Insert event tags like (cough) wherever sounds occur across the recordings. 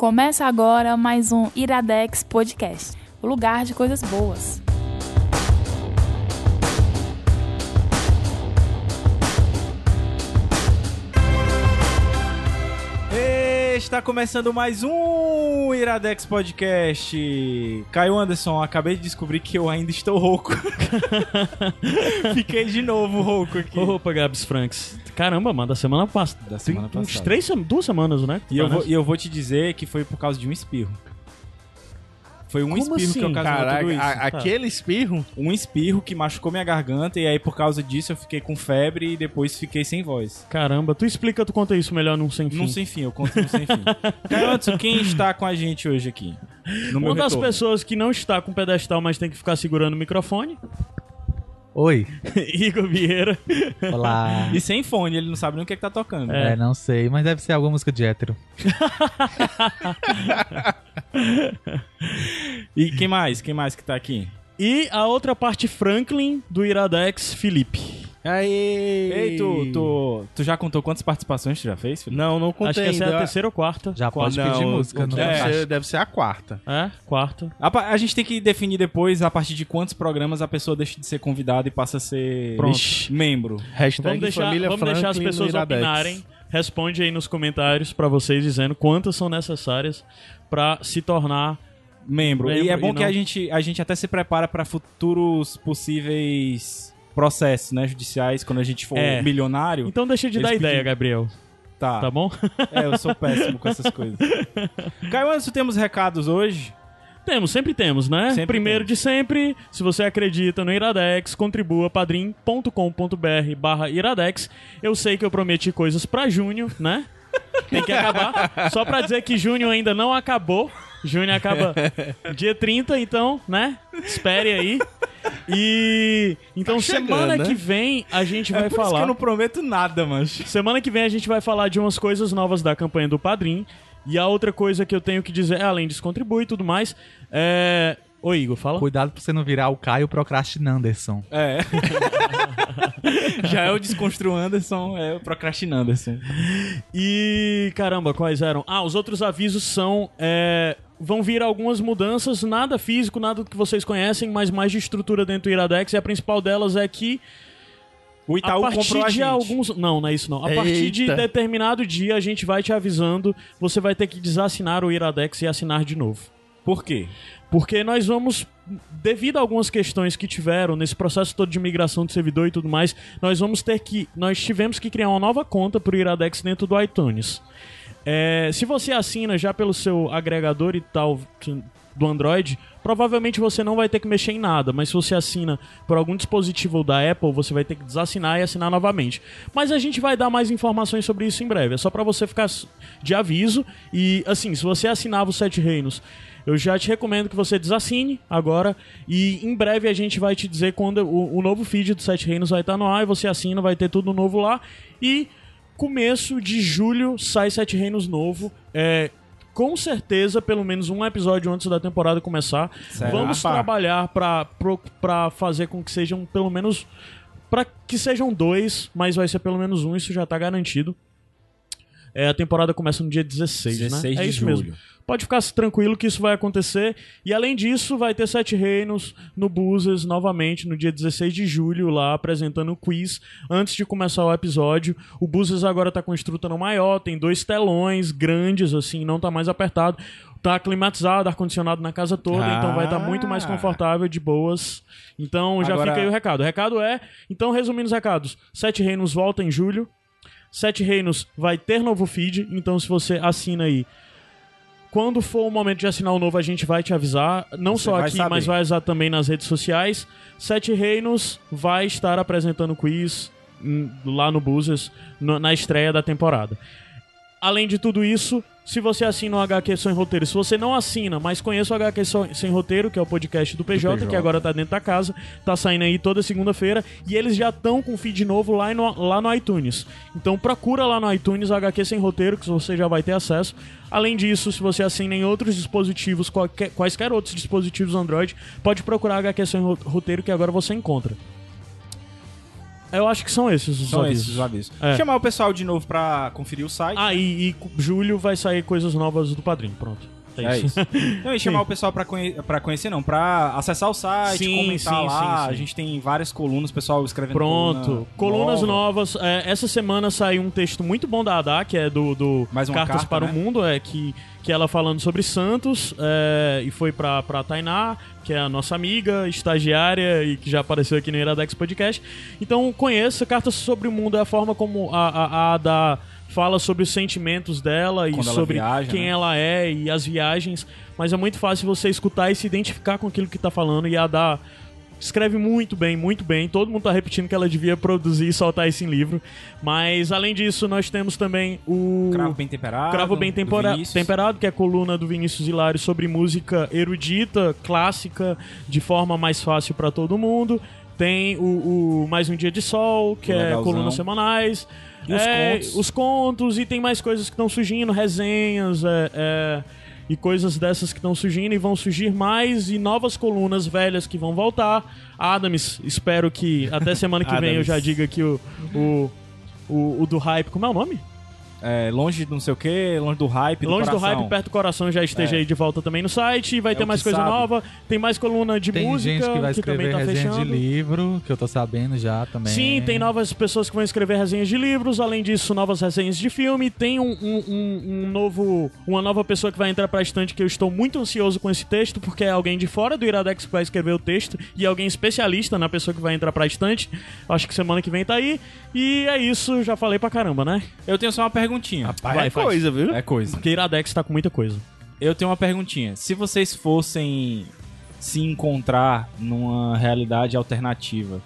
Começa agora mais um Iradex Podcast o lugar de coisas boas. Está começando mais um Iradex Podcast. Caio Anderson, acabei de descobrir que eu ainda estou rouco. (laughs) Fiquei de novo rouco aqui. Opa, Gabs Franks. Caramba, mano, da semana passada. Da semana passada. Uns três, duas semanas, né? E eu, vou, e eu vou te dizer que foi por causa de um espirro. Foi um Como espirro assim? que ocasionou Caraca, tudo isso. a- aquele espirro? Um espirro que machucou minha garganta e aí por causa disso eu fiquei com febre e depois fiquei sem voz. Caramba, tu explica, tu conta isso melhor num sem fim. Não sem fim, eu conto no sem fim. (laughs) Anderson, quem está com a gente hoje aqui? No meu Uma das retorno? pessoas que não está com pedestal, mas tem que ficar segurando o microfone, Oi, (laughs) Igor Vieira. olá. E sem fone, ele não sabe nem o que, é que tá tocando. É, não sei, mas deve ser alguma música de hétero. (laughs) E quem mais? Quem mais que tá aqui? E a outra parte Franklin do Iradex, Felipe. Aí. Ei, tu, tu, tu já contou quantas participações tu já fez, Felipe? Não, não contei Acho que essa é a terceira ou quarta. Já pode quarta. pedir Não, música. Não deve, É. ser, deve ser a quarta. É, quarta. A, a gente tem que definir depois a partir de quantos programas a pessoa deixa de ser convidada e passa a ser Pronto. Membro. Hashtag Vamos deixar, família vamos deixar as pessoas opinarem. Responde aí nos comentários pra vocês dizendo quantas são necessárias pra se tornar Membro. Membro, E é e bom que não- a gente, a gente até se prepara para futuros possíveis processos, né, judiciais, quando a gente for É. milionário. Então deixa de dar ideia. Gabriel. Tá. Tá bom? (laughs) É, eu sou péssimo com essas coisas. (laughs) Caio Anderson, temos recados hoje. Temos, sempre temos, né? Sempre Primeiro de sempre, se você acredita no Iradex, contribua padrim.com.br barra Iradex. Eu sei que eu prometi coisas pra junho, né? Tem que acabar. Só pra dizer que junho ainda não acabou. Junho acaba (laughs) dia 30, então, né? Espere aí. E então Tá chegando, semana né? que vem a gente vai é por isso que falar eu não prometo nada, mancho. Semana que vem a gente vai falar de umas coisas novas da campanha do Padrim. E a outra coisa que eu tenho que dizer, além disso contribui e tudo mais, é. Ô Igor, fala. Cuidado pra você não virar o Caio Procrastinanderson. É. (laughs) Já é o Desconstru Anderson, é o Procrastinando Anderson. E caramba, quais eram? Ah, os outros avisos são. é, vão vir algumas mudanças, nada físico, nada que vocês conhecem, mas mais de estrutura dentro do Iradex. E a principal delas é que O a Itaú partir a de gente. alguns. Não, não é isso não. A partir de Eita. determinado dia a gente vai te avisando, você vai ter que desassinar o Iradex e assinar de novo. Por quê? Porque nós vamos, devido a algumas questões que tiveram nesse processo todo de migração de servidor e tudo mais, nós vamos ter que. Nós tivemos que criar uma nova conta pro Iradex dentro do iTunes. É, se você assina já pelo seu agregador e tal do Android, provavelmente você não vai ter que mexer em nada, mas se você assina por algum dispositivo da Apple, você vai ter que desassinar e assinar novamente. Mas a gente vai dar mais informações sobre isso em breve, é só pra você ficar de aviso e assim, se você assinava os Sete Reinos, eu já te recomendo que você desassine agora e em breve a gente vai te dizer quando o, o novo feed do Sete Reinos vai estar no ar e você assina, vai ter tudo novo lá e começo de julho sai Sete Reinos novo. É, com certeza, pelo menos um episódio antes da temporada começar. Certo. Vamos Opa. trabalhar pra fazer com que sejam pelo menos. Pra que sejam dois, mas vai ser pelo menos um, isso já tá garantido. É, a temporada começa no dia 16, 16 né? É isso julho. mesmo. Pode ficar tranquilo que isso vai acontecer. E além disso, vai ter Sete Reinos no Buses novamente no dia 16 de julho, lá apresentando o quiz antes de começar o episódio. O Buses agora tá com estrutura maior, tem dois telões grandes, assim, não tá mais apertado. Tá climatizado, ar-condicionado na casa toda, Ah. então vai estar muito mais confortável, de boas. Então já Agora- fica aí o recado. O recado é, então resumindo os recados, Sete Reinos volta em julho. Sete Reinos vai ter novo feed, então se você assina aí, quando for o momento de assinar o novo, a gente vai te avisar. Não Você só aqui, saber. mas vai avisar também nas redes sociais. Sete Reinos vai estar apresentando quiz lá no no- na estreia da temporada. Além de tudo isso, se você assina o HQ Sem Roteiro, se você não assina, mas conhece o HQ Sem Roteiro, que é o podcast do PJ, PJ. que agora tá dentro da casa, tá saindo aí toda segunda-feira, e eles já estão com feed novo lá no, lá no iTunes. Então procura lá no iTunes HQ Sem Roteiro, que você já vai ter acesso. Além disso, se você assina em outros dispositivos, qualquer- quaisquer outros dispositivos Android, pode procurar HQ Sem Ro- Roteiro, que agora você encontra. Eu acho que são esses os São avisos. esses os avisos. É. Chamar o pessoal de novo pra conferir o site. Ah, e, e julho vai sair coisas novas do padrinho. Pronto. É, É isso. (laughs) e chamar o pessoal pra, conhe pra conhecer, não, pra acessar o site, Sim, comentar sim, lá. sim. A gente tem várias colunas, o pessoal escrevendo Pronto. coluna Colunas nova. novas. É, essa semana saiu um texto muito bom da Adá, que é do, do Cartas carta, para né? o Mundo, é que, que ela falando sobre Santos é, e foi pra, pra Tainá, que é a nossa amiga, estagiária e que já apareceu aqui no Iradex Podcast. Então conheça Cartas sobre o Mundo, é a forma como a, a, a Adá fala sobre os sentimentos dela e Quando ela sobre viaja, quem né? ela é e as viagens. Mas é muito fácil você escutar e se identificar com aquilo que tá falando e a Adá escreve muito bem, muito bem. Todo mundo tá repetindo que ela devia produzir e soltar isso em livro. Mas além disso, nós temos também o Cravo Bem Temperado. Cravo Bem Tempora-. Temperado, que é a coluna do Vinícius Hilário sobre música erudita, clássica, de forma mais fácil pra todo mundo. Tem o, o Mais Um Dia de Sol, que é colunas semanais. Os É, contos. Os contos, e tem mais coisas que estão surgindo, resenhas, é, é, e coisas dessas que estão surgindo, e vão surgir mais, e novas colunas velhas que vão voltar. Adams, espero que até semana que vem eu já diga que o, o, o, o do hype, como é o nome? É, longe do não sei o que, longe do hype. Longe do, coração. hype, perto do coração, já esteja É. aí de volta também no site. E vai É ter mais coisa sabe. nova. Tem mais coluna de Tem música gente que vai escrever tá resenha fechando. de livro, que eu tô sabendo já também. Sim, tem novas pessoas que vão escrever resenhas de livros, além disso, novas resenhas de filme. Tem um, um- um- um novo, uma nova pessoa que vai entrar pra estante que eu estou muito ansioso com esse texto, porque é alguém de fora do Iradex que vai escrever o texto e alguém especialista na pessoa que vai entrar pra estante. Acho que semana que vem tá aí. E é isso, já falei pra caramba, né? Eu tenho só uma perguntinha. Rapaz, Vai, é faz. coisa, viu? É coisa. Porque Iradex tá com muita coisa. Eu tenho uma perguntinha. Se vocês fossem se encontrar numa realidade alternativa,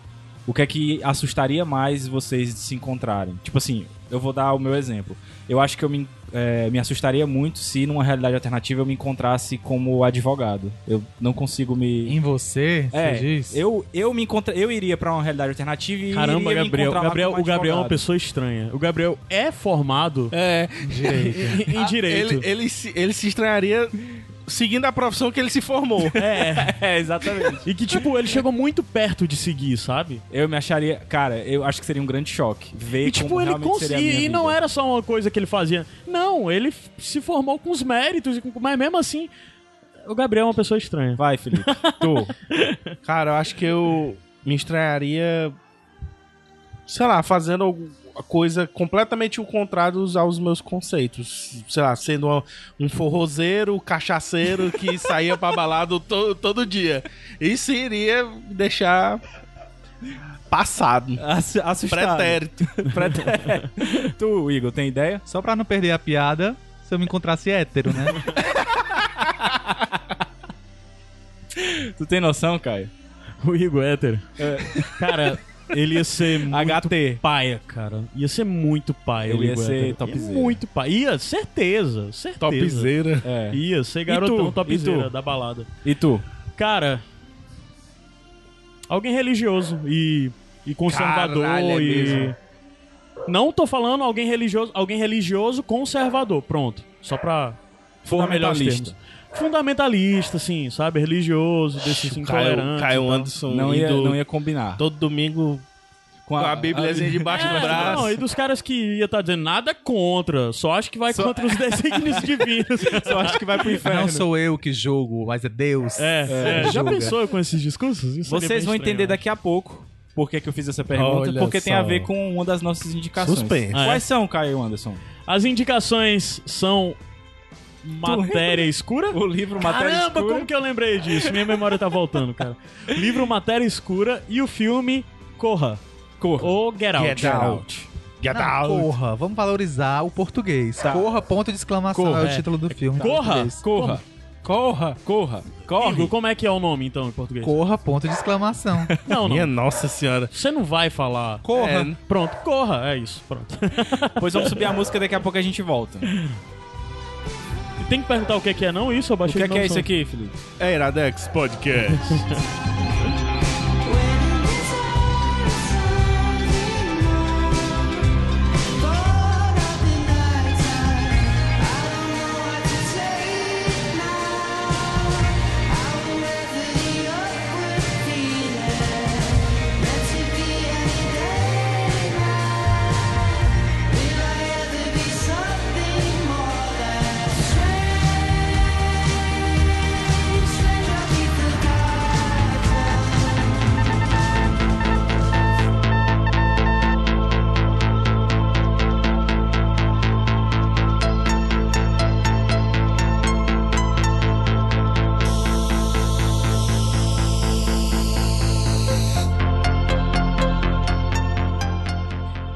o que é que assustaria mais vocês de se encontrarem? Tipo assim, eu vou dar o meu exemplo. Eu acho que eu me, é, me assustaria muito se numa realidade alternativa eu me encontrasse como advogado. Eu não consigo me. Em você, É, você diz? eu, eu me encontra... eu iria pra uma realidade alternativa e Caramba, iria me Gabriel. Gabriel como o Gabriel é uma pessoa estranha. O Gabriel é formado É. Direito. em, (laughs) em direito. Ele, ele, se, ele se estranharia seguindo a profissão que ele se formou. (laughs) É. (laughs) É, exatamente. E que, tipo, ele chegou muito perto de seguir, sabe? Eu me acharia. Cara, eu acho que seria um grande choque. Ver E, tipo, como ele minha conseguia. E não era só uma coisa que ele fazia. Não, ele se formou com os méritos. e Mas mesmo assim, o Gabriel é uma pessoa estranha. Vai, Felipe. tu. (laughs) Cara, eu acho que eu me estranharia, sei lá, fazendo alguma coisa completamente o contrário aos meus conceitos. Sei lá, sendo uma- um forrozeiro, cachaceiro que (laughs) saía pra balada to- todo dia. Isso iria me deixar passado. Ass- Assustado. Pretérito. (laughs) Pretérito. tu, Igor, tem ideia? Só pra não perder a piada, se eu me encontrasse hétero, né? (laughs) Tu tem noção, Caio? O Igor hétero. É. Cara, ele ia ser (laughs) muito HT. paia, cara. Ia ser muito paia. Ele ia ser topzera. Muito paia. Ia, certeza. Certeza. Topzera. É. Ia ser garotão tu? topzera E tu? da balada. E tu? Cara, alguém religioso e, e conservador Caralho, é e mesmo. não tô falando alguém religioso, alguém religioso conservador, pronto, só pra for melhor os Fundamentalista. Fundamentalista, assim, sabe, religioso, desses Caio, intolerantes. Caio tal. Anderson Não ia, indo não ia combinar. todo domingo com a, Bíbliazinha debaixo do É, braço. não, e dos caras que ia estar dizendo nada contra, só acho que vai contra os desígnios (laughs) divinos. Só acho que vai pro inferno. Não sou eu que julgo, mas é Deus. É, é, já julga. pensou com esses discursos? Isso Vocês vão estranho, entender daqui a pouco por que, que eu fiz essa pergunta. Olha porque tem só. a ver com uma das nossas indicações. Suspense. Ah, é? Quais são, Caio Anderson? As indicações são Matéria Escura? O livro Matéria Caramba, Escura. como que eu lembrei disso? Minha memória tá voltando, cara. Livro Matéria Escura e o filme Corra. Corra. Ou Get Out. Get Out. Get Não, Out. corra, vamos valorizar o português. Tá. Corra, ponto de exclamação, Corra, é o é. título do filme. Corra. Corra. Corra. Corra. Corre. Igor, como é que é o nome, então, em português? Corra, ponto de exclamação. (laughs) Não, Minha não. nossa senhora. Você não vai falar. Corra. É, pronto, corra. É isso, pronto. Pois vamos subir a música daqui a pouco a gente volta. (laughs) Tem que perguntar o que é que é, não? Isso, eu O que é que é isso aqui, Felipe? É Iradex Podcast. (laughs)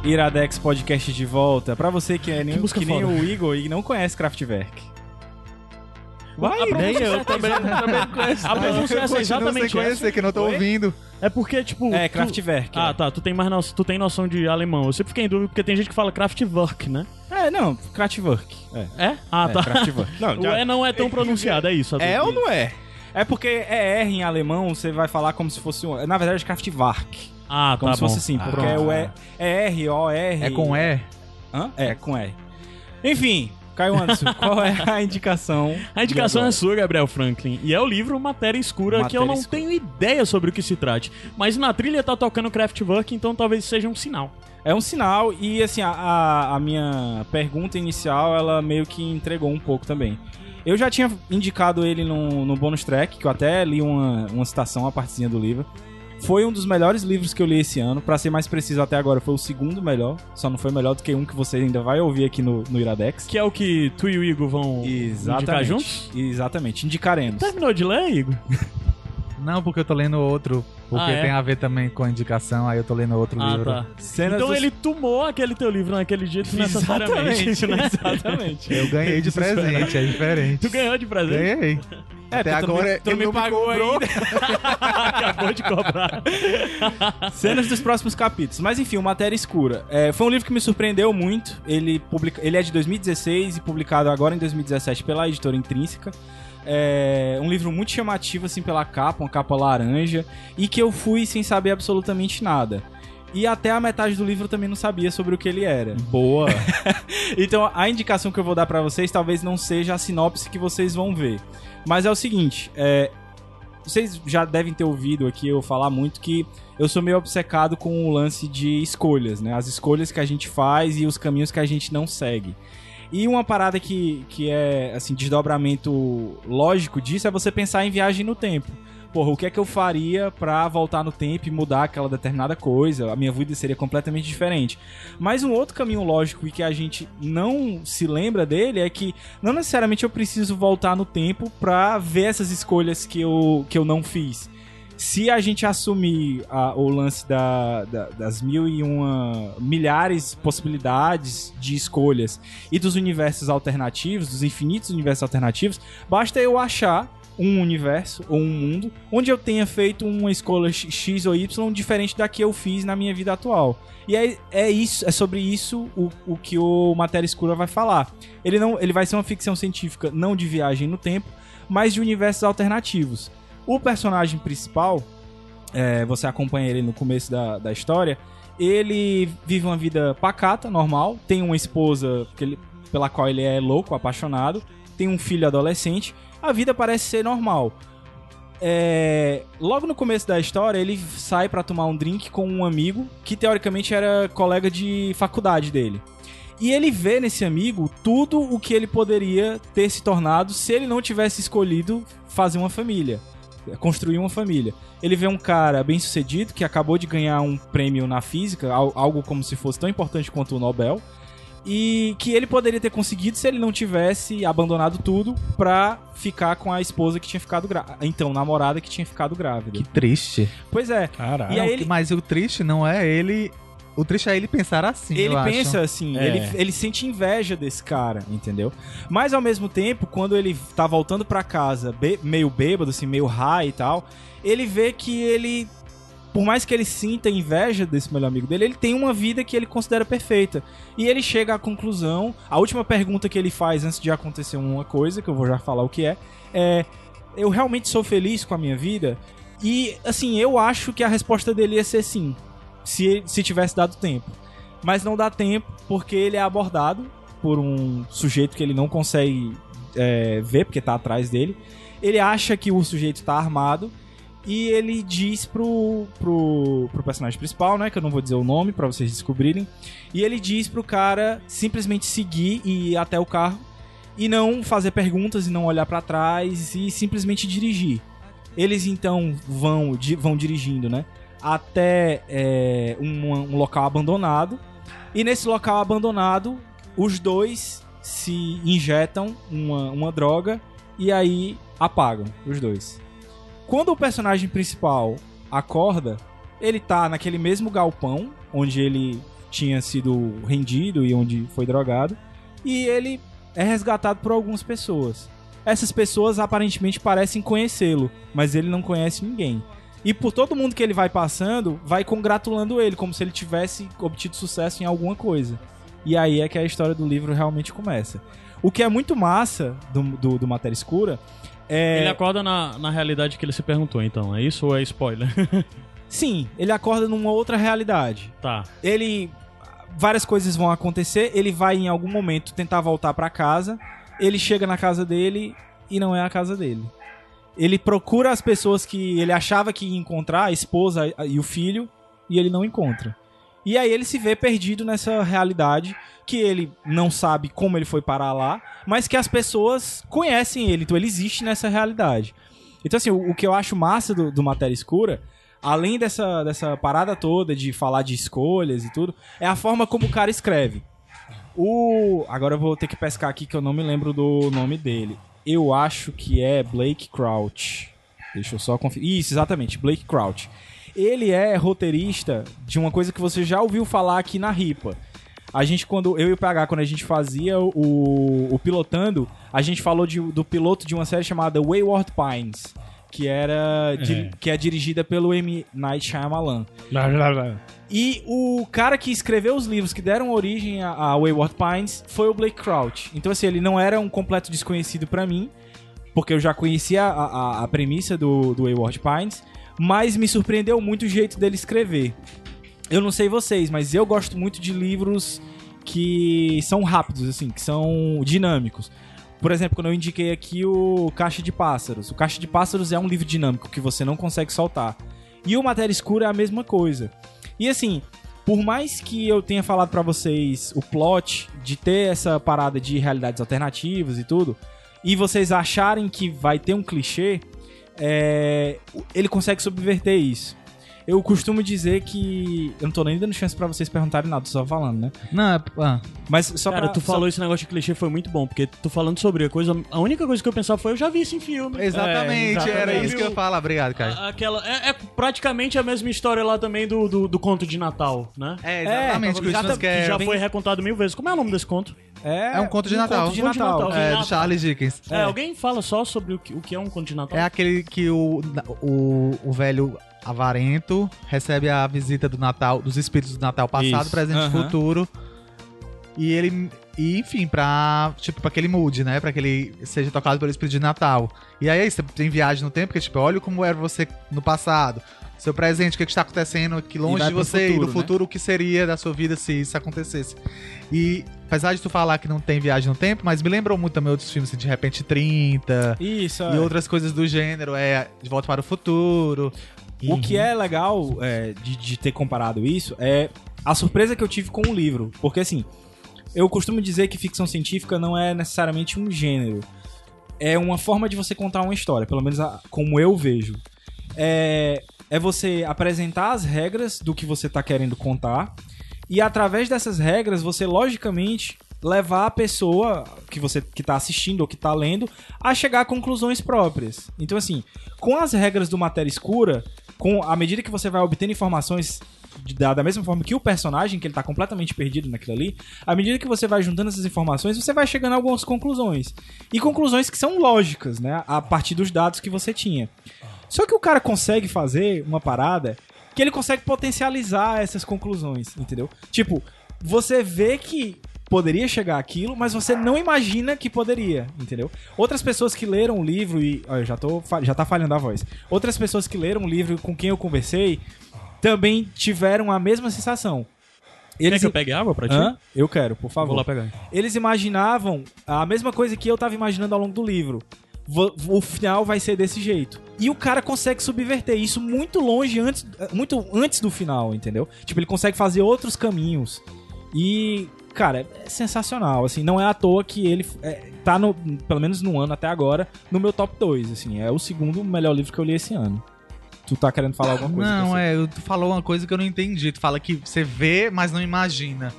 Iradex Podcast de volta. Pra você que é nem, Que que nem o Igor e não conhece Kraftwerk. Vai, Nem eu também, também não conheço. A pronúncia é exatamente essa. conhecer, que eu não tô Oi? ouvindo. É porque, tipo. É, tu- Kraftwerk. Ah, é. tá. Tu tem mais noção, tu tem noção de alemão. Eu sempre fiquei em dúvida porque tem gente que fala Kraftwerk, né? É, não, Kraftwerk. É, É? Ah, é tá. Kraftwerk. (laughs) Não, O já- E não é tão pronunciado, é isso. É ou não é? É porque é R em alemão, você vai falar como se fosse um. Na verdade, é Kraftwerk. Ah, tá Como se bom. fosse assim, porque pronto. é, o é R, O, R. É com E? Hã? É, com R. Enfim, Caio Anderson, qual é a (laughs) indicação? A indicação é sua, Gabriel Franklin. E é o livro Matéria Escura, que eu Matéria não Escura. tenho ideia sobre o que se trate. Mas na trilha tá tocando Kraftwerk, então talvez seja um sinal. É um sinal e, assim, a- a, a minha pergunta inicial, ela meio que entregou um pouco também. Eu já tinha indicado ele no, no bonus track, que eu até li uma, uma citação, uma partezinha do livro. Foi um dos melhores livros que eu li esse ano. Pra ser mais preciso, até agora foi o segundo melhor. Só não foi melhor do que um que você ainda vai ouvir aqui no, no Iradex. Que é o que tu e o Igor vão indicar Exatamente. juntos? Exatamente. Indicaremos. Terminou de ler, Igor? (laughs) Não, porque eu tô lendo outro. Porque Ah, é? tem a ver também com a indicação, aí eu tô lendo outro Ah, livro. tá. Cenas Então dos- ele tomou aquele teu livro naquele dia desnecessariamente, Exatamente, né? (laughs) exatamente. Eu ganhei de presente, é diferente. Tu ganhou de presente? Ganhei. É, Até porque tu me- agora tu me pagou cobrou. (laughs) Acabou de cobrar. (laughs) Cenas dos próximos capítulos. Mas enfim, o Matéria Escura. É, foi um livro que me surpreendeu muito. Ele, publica... ele é de 2016 e publicado agora em 2017 pela editora Intrínseca. É um livro muito chamativo, assim, pela capa, uma capa laranja, e que eu fui sem saber absolutamente nada. E até a metade do livro eu também não sabia sobre o que ele era. (laughs) Boa. Então, a indicação que eu vou dar pra vocês talvez não seja a sinopse que vocês vão ver. Mas é o seguinte, é, vocês já devem ter ouvido aqui eu falar muito que eu sou meio obcecado com o lance de escolhas, né? As escolhas que a gente faz e os caminhos que a gente não segue. E uma parada que, que é, assim, desdobramento lógico disso é você pensar em viagem no tempo. Porra, o que é que eu faria pra voltar no tempo e mudar aquela determinada coisa? A minha vida seria completamente diferente. Mas um outro caminho lógico e que a gente não se lembra dele é que não necessariamente eu preciso voltar no tempo pra ver essas escolhas que eu, que eu não fiz. Se a gente assumir a- o lance da- da- das mil e uma milhares possibilidades de escolhas e dos universos alternativos, dos infinitos universos alternativos, basta eu achar um universo ou um mundo onde eu tenha feito uma escolha X ou Y diferente da que eu fiz na minha vida atual. E é, é isso, é sobre isso o, o que o Matéria Escura vai falar. Ele não, ele vai ser uma ficção científica não de viagem no tempo, mas de universos alternativos. O personagem principal, é, você acompanha ele no começo da, da história, ele vive uma vida pacata, normal, tem uma esposa ele- pela qual ele é louco, apaixonado, tem um filho adolescente, a vida parece ser normal. É, logo no começo da história, ele sai pra tomar um drink com um amigo que teoricamente era colega de faculdade dele. E ele vê nesse amigo tudo o que ele poderia ter se tornado se ele não tivesse escolhido fazer uma família, construir uma família. Ele vê um cara bem sucedido que acabou de ganhar um prêmio na física, al- algo como se fosse tão importante quanto o Nobel, e que ele poderia ter conseguido se ele não tivesse abandonado tudo pra ficar com a esposa que tinha ficado grávida. Então, namorada que tinha ficado grávida. Que triste. Pois é. Caralho. E ele- Mas o triste não é ele. O triste é ele pensar assim. ele eu acho. pensa assim, É. ele, ele sente inveja desse cara, entendeu? Mas ao mesmo tempo, quando ele tá voltando pra casa, be- meio bêbado, assim, meio high e tal, ele vê que ele, por mais que ele sinta inveja desse melhor amigo dele, ele tem uma vida que ele considera perfeita. E ele chega à conclusão, a última pergunta que ele faz antes de acontecer uma coisa, que eu vou já falar o que é, é: eu realmente sou feliz com a minha vida? E assim, eu acho que a resposta dele ia ser sim, se, se tivesse dado tempo. Mas não dá tempo porque ele é abordado por um sujeito que ele não consegue é, ver porque tá atrás dele. Ele acha que o sujeito tá armado e ele diz pro, pro, pro personagem principal, né? Que eu não vou dizer o nome pra vocês descobrirem. E ele diz pro cara simplesmente seguir e ir até o carro e não fazer perguntas e não olhar pra trás e simplesmente dirigir. Eles então vão, di- vão dirigindo, né? Até é, um, um local abandonado. E nesse local abandonado, os dois se injetam uma, uma droga e aí apagam os dois. Quando o personagem principal acorda, ele tá naquele mesmo galpão onde ele tinha sido rendido e onde foi drogado. E ele é resgatado por algumas pessoas. Essas pessoas aparentemente parecem conhecê-lo, mas ele não conhece ninguém. E por todo mundo que ele vai passando, vai congratulando ele, como se ele tivesse obtido sucesso em alguma coisa. E aí é que a história do livro realmente começa. O que é muito massa do, do, do Matéria Escura é. Ele acorda na, na realidade que ele se perguntou, então. É isso ou é spoiler? (laughs) Sim, ele acorda numa outra realidade. tá. Ele. Várias coisas vão acontecer, ele vai em algum momento tentar voltar pra casa, ele chega na casa dele e não é a casa dele. Ele procura as pessoas que ele achava que ia encontrar, a esposa e o filho, e ele não encontra. E aí ele se vê perdido nessa realidade que ele não sabe como ele foi parar lá, mas que as pessoas conhecem ele, então ele existe nessa realidade. Então, assim, o, o que eu acho massa do, do Matéria Escura, além dessa, dessa parada toda de falar de escolhas e tudo, é a forma como o cara escreve. O. Agora eu vou ter que pescar aqui que eu não me lembro do nome dele. Eu acho que é Blake Crouch. Deixa eu só conferir. Isso, exatamente, Blake Crouch. Ele é roteirista de uma coisa que você já ouviu falar aqui na Ripa. A gente, quando eu e o PH, quando a gente fazia o, o pilotando, a gente falou de- do piloto de uma série chamada Wayward Pines, que era di- que é dirigida pelo M. Night Shyamalan. Blá, blá. E o cara que escreveu os livros que deram origem a, a Wayward Pines foi o Blake Crouch. Então, assim, ele não era um completo desconhecido pra mim, porque eu já conhecia a, a- a premissa do, do Wayward Pines, mas me surpreendeu muito o jeito dele escrever. Eu não sei vocês, mas eu gosto muito de livros que são rápidos, assim, que são dinâmicos. Por exemplo, quando eu indiquei aqui o Caixa de Pássaros. O Caixa de Pássaros é um livro dinâmico que você não consegue soltar. E o Matéria Escura é a mesma coisa. E assim, por mais que eu tenha falado pra vocês o plot de ter essa parada de realidades alternativas e tudo, e vocês acharem que vai ter um clichê, é, ele consegue subverter isso. Eu costumo dizer que. Eu não tô nem dando chance pra vocês perguntarem nada, tô só falando, né? Não, é. Ah, Mas só Cara, pra. tu só- falou esse negócio de clichê foi muito bom, porque tu falando sobre a coisa. A única coisa que eu pensava foi, eu já vi isso em filme. exatamente, É, era exatamente. isso que eu ia falar. Obrigado, Caio. A- Aquela, é, é praticamente a mesma história lá também do, do, do conto de Natal, né? É, exatamente. É, que o exata- Christmas Que já foi recontado mil vezes. Como é o nome desse conto? É um conto de Natal. Conto de Conto de Natal. Natal. É, Ah, do Charles Dickens. É, alguém fala só sobre o que, o que é um conto de Natal? É aquele que o, o, o velho avarento recebe a visita do Natal, dos espíritos do Natal passado, Isso. presente e Aham. futuro. E ele. E, enfim, pra. Tipo, pra que ele mude, né? Pra que ele seja tocado pelo espírito de Natal. E aí, você tem viagem no tempo, que tipo, olha como era você no passado. Seu presente, o que, que está acontecendo aqui longe de você e futuro, do né? futuro, o que seria da sua vida se isso acontecesse. E apesar de tu falar que não tem viagem no tempo, mas me lembrou muito também outros filmes, assim, de repente 30 Isso, e é. outras coisas do gênero, é De Volta para o Futuro. O que é legal é, de, de ter comparado isso é a surpresa que eu tive com o livro. Porque, assim, eu costumo dizer que ficção científica não é necessariamente um gênero. É uma forma de você contar uma história, pelo menos a- como eu vejo. É, é você apresentar as regras do que você tá querendo contar e através dessas regras você logicamente levar a pessoa que você que tá assistindo ou que tá lendo a chegar a conclusões próprias. Então assim, com as regras do matéria escura, com à medida que você vai obtendo informações da, da mesma forma que o personagem, que ele tá completamente perdido naquilo ali, à medida que você vai juntando essas informações, você vai chegando a algumas conclusões. E conclusões que são lógicas, né? A partir dos dados que você tinha. Só que o cara consegue fazer uma parada que ele consegue potencializar essas conclusões, entendeu? Tipo, você vê que poderia chegar aquilo, mas você não imagina que poderia, entendeu? Outras pessoas que leram o livro e, olha, já tô já tá falhando a voz. Outras pessoas que leram o livro com quem eu conversei também tiveram a mesma sensação. Quer Eles que eu pegue água pra ti? Hã? Eu quero, por favor Vou lá pegar. eles imaginavam a mesma coisa que eu tava imaginando ao longo do livro. O final vai ser desse jeito. E o cara consegue subverter isso muito longe antes, muito antes do final, entendeu? Tipo, ele consegue fazer outros caminhos. E, cara, é sensacional, assim, não é à toa que ele é, tá no, pelo menos no ano até agora, no meu top 2, assim, é o segundo melhor livro que eu li esse ano. Tu tá querendo falar alguma coisa? Não, é, tu falou uma coisa que eu não entendi. Tu fala que você vê, mas não imagina.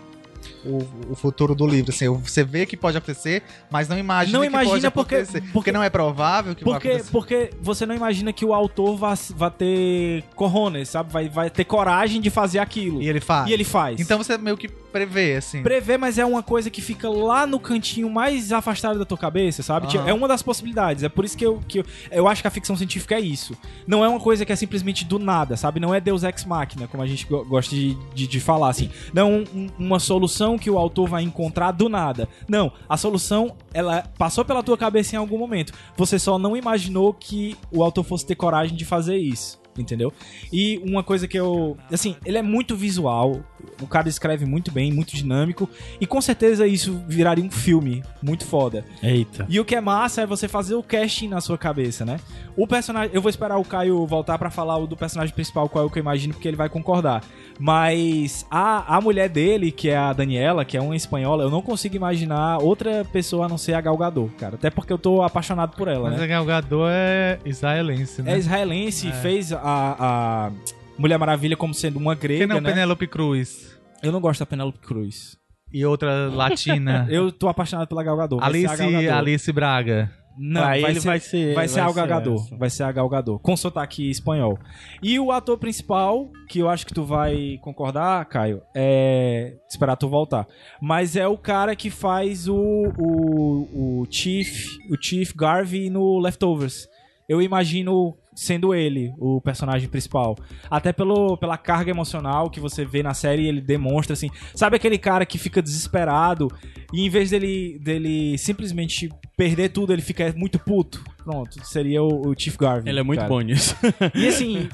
o, o futuro do livro. Assim, você vê que pode acontecer, mas não imagina Não que pode imagina porque- acontecer. Porque, porque- não é provável que vai Porque, acontecer. porque você não imagina que o autor vai, ter cojones, sabe? Vai, vai ter coragem de fazer aquilo. E ele faz. E ele faz. Então você meio que prevê, assim. Prever, mas é uma coisa que fica lá no cantinho mais afastado da tua cabeça, sabe? Tipo, É uma das possibilidades. É por isso que, eu, que eu, eu acho que a ficção científica é isso. Não é uma coisa que é simplesmente do nada, sabe? Não é Deus Ex Machina, como a gente go- gosta de, de, de falar, assim. Não é um- uma solução que o autor vai encontrar do nada. Não, a solução, ela passou pela tua cabeça em algum momento. Você só não imaginou que o autor fosse ter coragem de fazer isso. Entendeu? E uma coisa que eu. Assim, ele é muito visual. O cara escreve muito bem, muito dinâmico. E com certeza isso viraria um filme muito foda. Eita. E o que é massa é você fazer o casting na sua cabeça, né? O personagem. Eu vou esperar o Caio voltar pra falar do personagem principal, qual é o que eu imagino, porque ele vai concordar. Mas a, a mulher dele, que é a Daniela, que é uma espanhola, eu não consigo imaginar outra pessoa a não ser a Gal Gadot, cara. Até porque eu tô apaixonado por ela, Mas né? a Gal Gadot é israelense, né? É israelense, fez a, a Mulher Maravilha como sendo uma Quem grega, não, né? Penélope Cruz. Eu não gosto da Penélope Cruz. E outra latina. (laughs) Eu tô apaixonado pela Gal Gadot. Vai ser a Alice. Alice Braga. Não, vai, ele ser, vai ser- vai ser vai a Gal ser Gadot. essa. Vai ser a Gal Gadot. Com sotaque espanhol. E o ator principal, que eu acho que tu vai concordar, Caio, é. Esperar tu voltar. Mas é o cara que faz o, o, o Chief. O Chief Garvey no Leftovers. Eu imagino sendo ele o personagem principal. Até pelo, pela carga emocional que você vê na série, ele demonstra assim. Sabe aquele cara que fica desesperado e em vez dele, dele simplesmente perder tudo, ele fica muito puto? Pronto, seria o, o Chief Garvey. Ele é muito cara. bom nisso. E assim,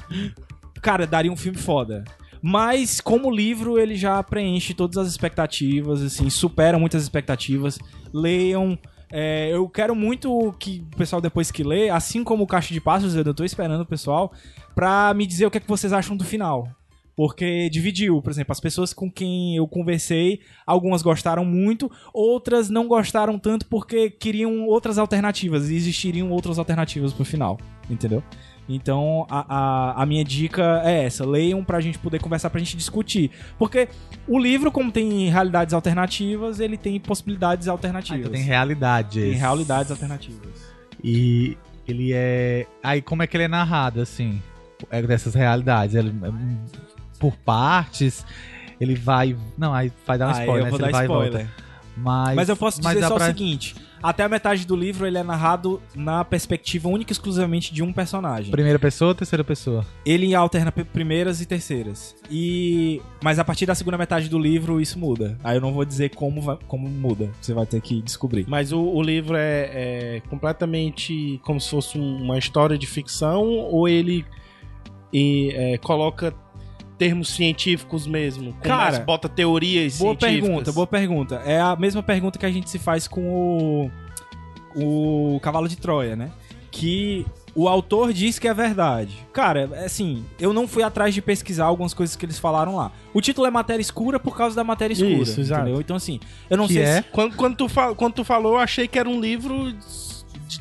cara, daria um filme foda. Mas, como livro, ele já preenche todas as expectativas, assim, supera muitas expectativas. Leiam. É, eu quero muito que o pessoal, depois que lê, assim como o Caixa de Passos, eu tô esperando o pessoal, pra me dizer o que é que vocês acham do final. Porque dividiu, por exemplo, as pessoas com quem eu conversei, algumas gostaram muito, outras não gostaram tanto porque queriam outras alternativas, e existiriam outras alternativas pro final, entendeu? Então, a, a, a minha dica é essa: leiam pra gente poder conversar, pra gente discutir. Porque o livro, como tem realidades alternativas, ele tem possibilidades Ah, alternativas. então tem realidades. Tem realidades alternativas. E ele é. Aí, como é que ele é narrado, assim? É dessas realidades? Ele é por partes. Ele vai. Não, aí vai dar um Ah, spoiler, eu né? vou dar vai e spoiler. Mas, Mas eu posso dizer só pra- o seguinte: até a metade do livro ele é narrado na perspectiva única e exclusivamente de um personagem. Primeira pessoa ou terceira pessoa? Ele alterna primeiras e terceiras. E mas a partir da segunda metade do livro isso muda. Aí eu não vou dizer como vai- como muda. Você vai ter que descobrir. Mas o, o livro é, é completamente como se fosse um- uma história de ficção ou ele e, é, coloca termos científicos mesmo? Cara, Começa, bota teorias Boa científicas? pergunta, boa pergunta. É a mesma pergunta que a gente se faz com o o Cavalo de Troia, né? Que o autor diz que é verdade. Cara, é assim, eu não fui atrás de pesquisar algumas coisas que eles falaram lá. O título é Matéria Escura por causa da matéria escura, Isso, exato. entendeu? Então assim, eu não Que sei é? se Quando, quando, tu fal- quando tu falou, eu achei que era um livro de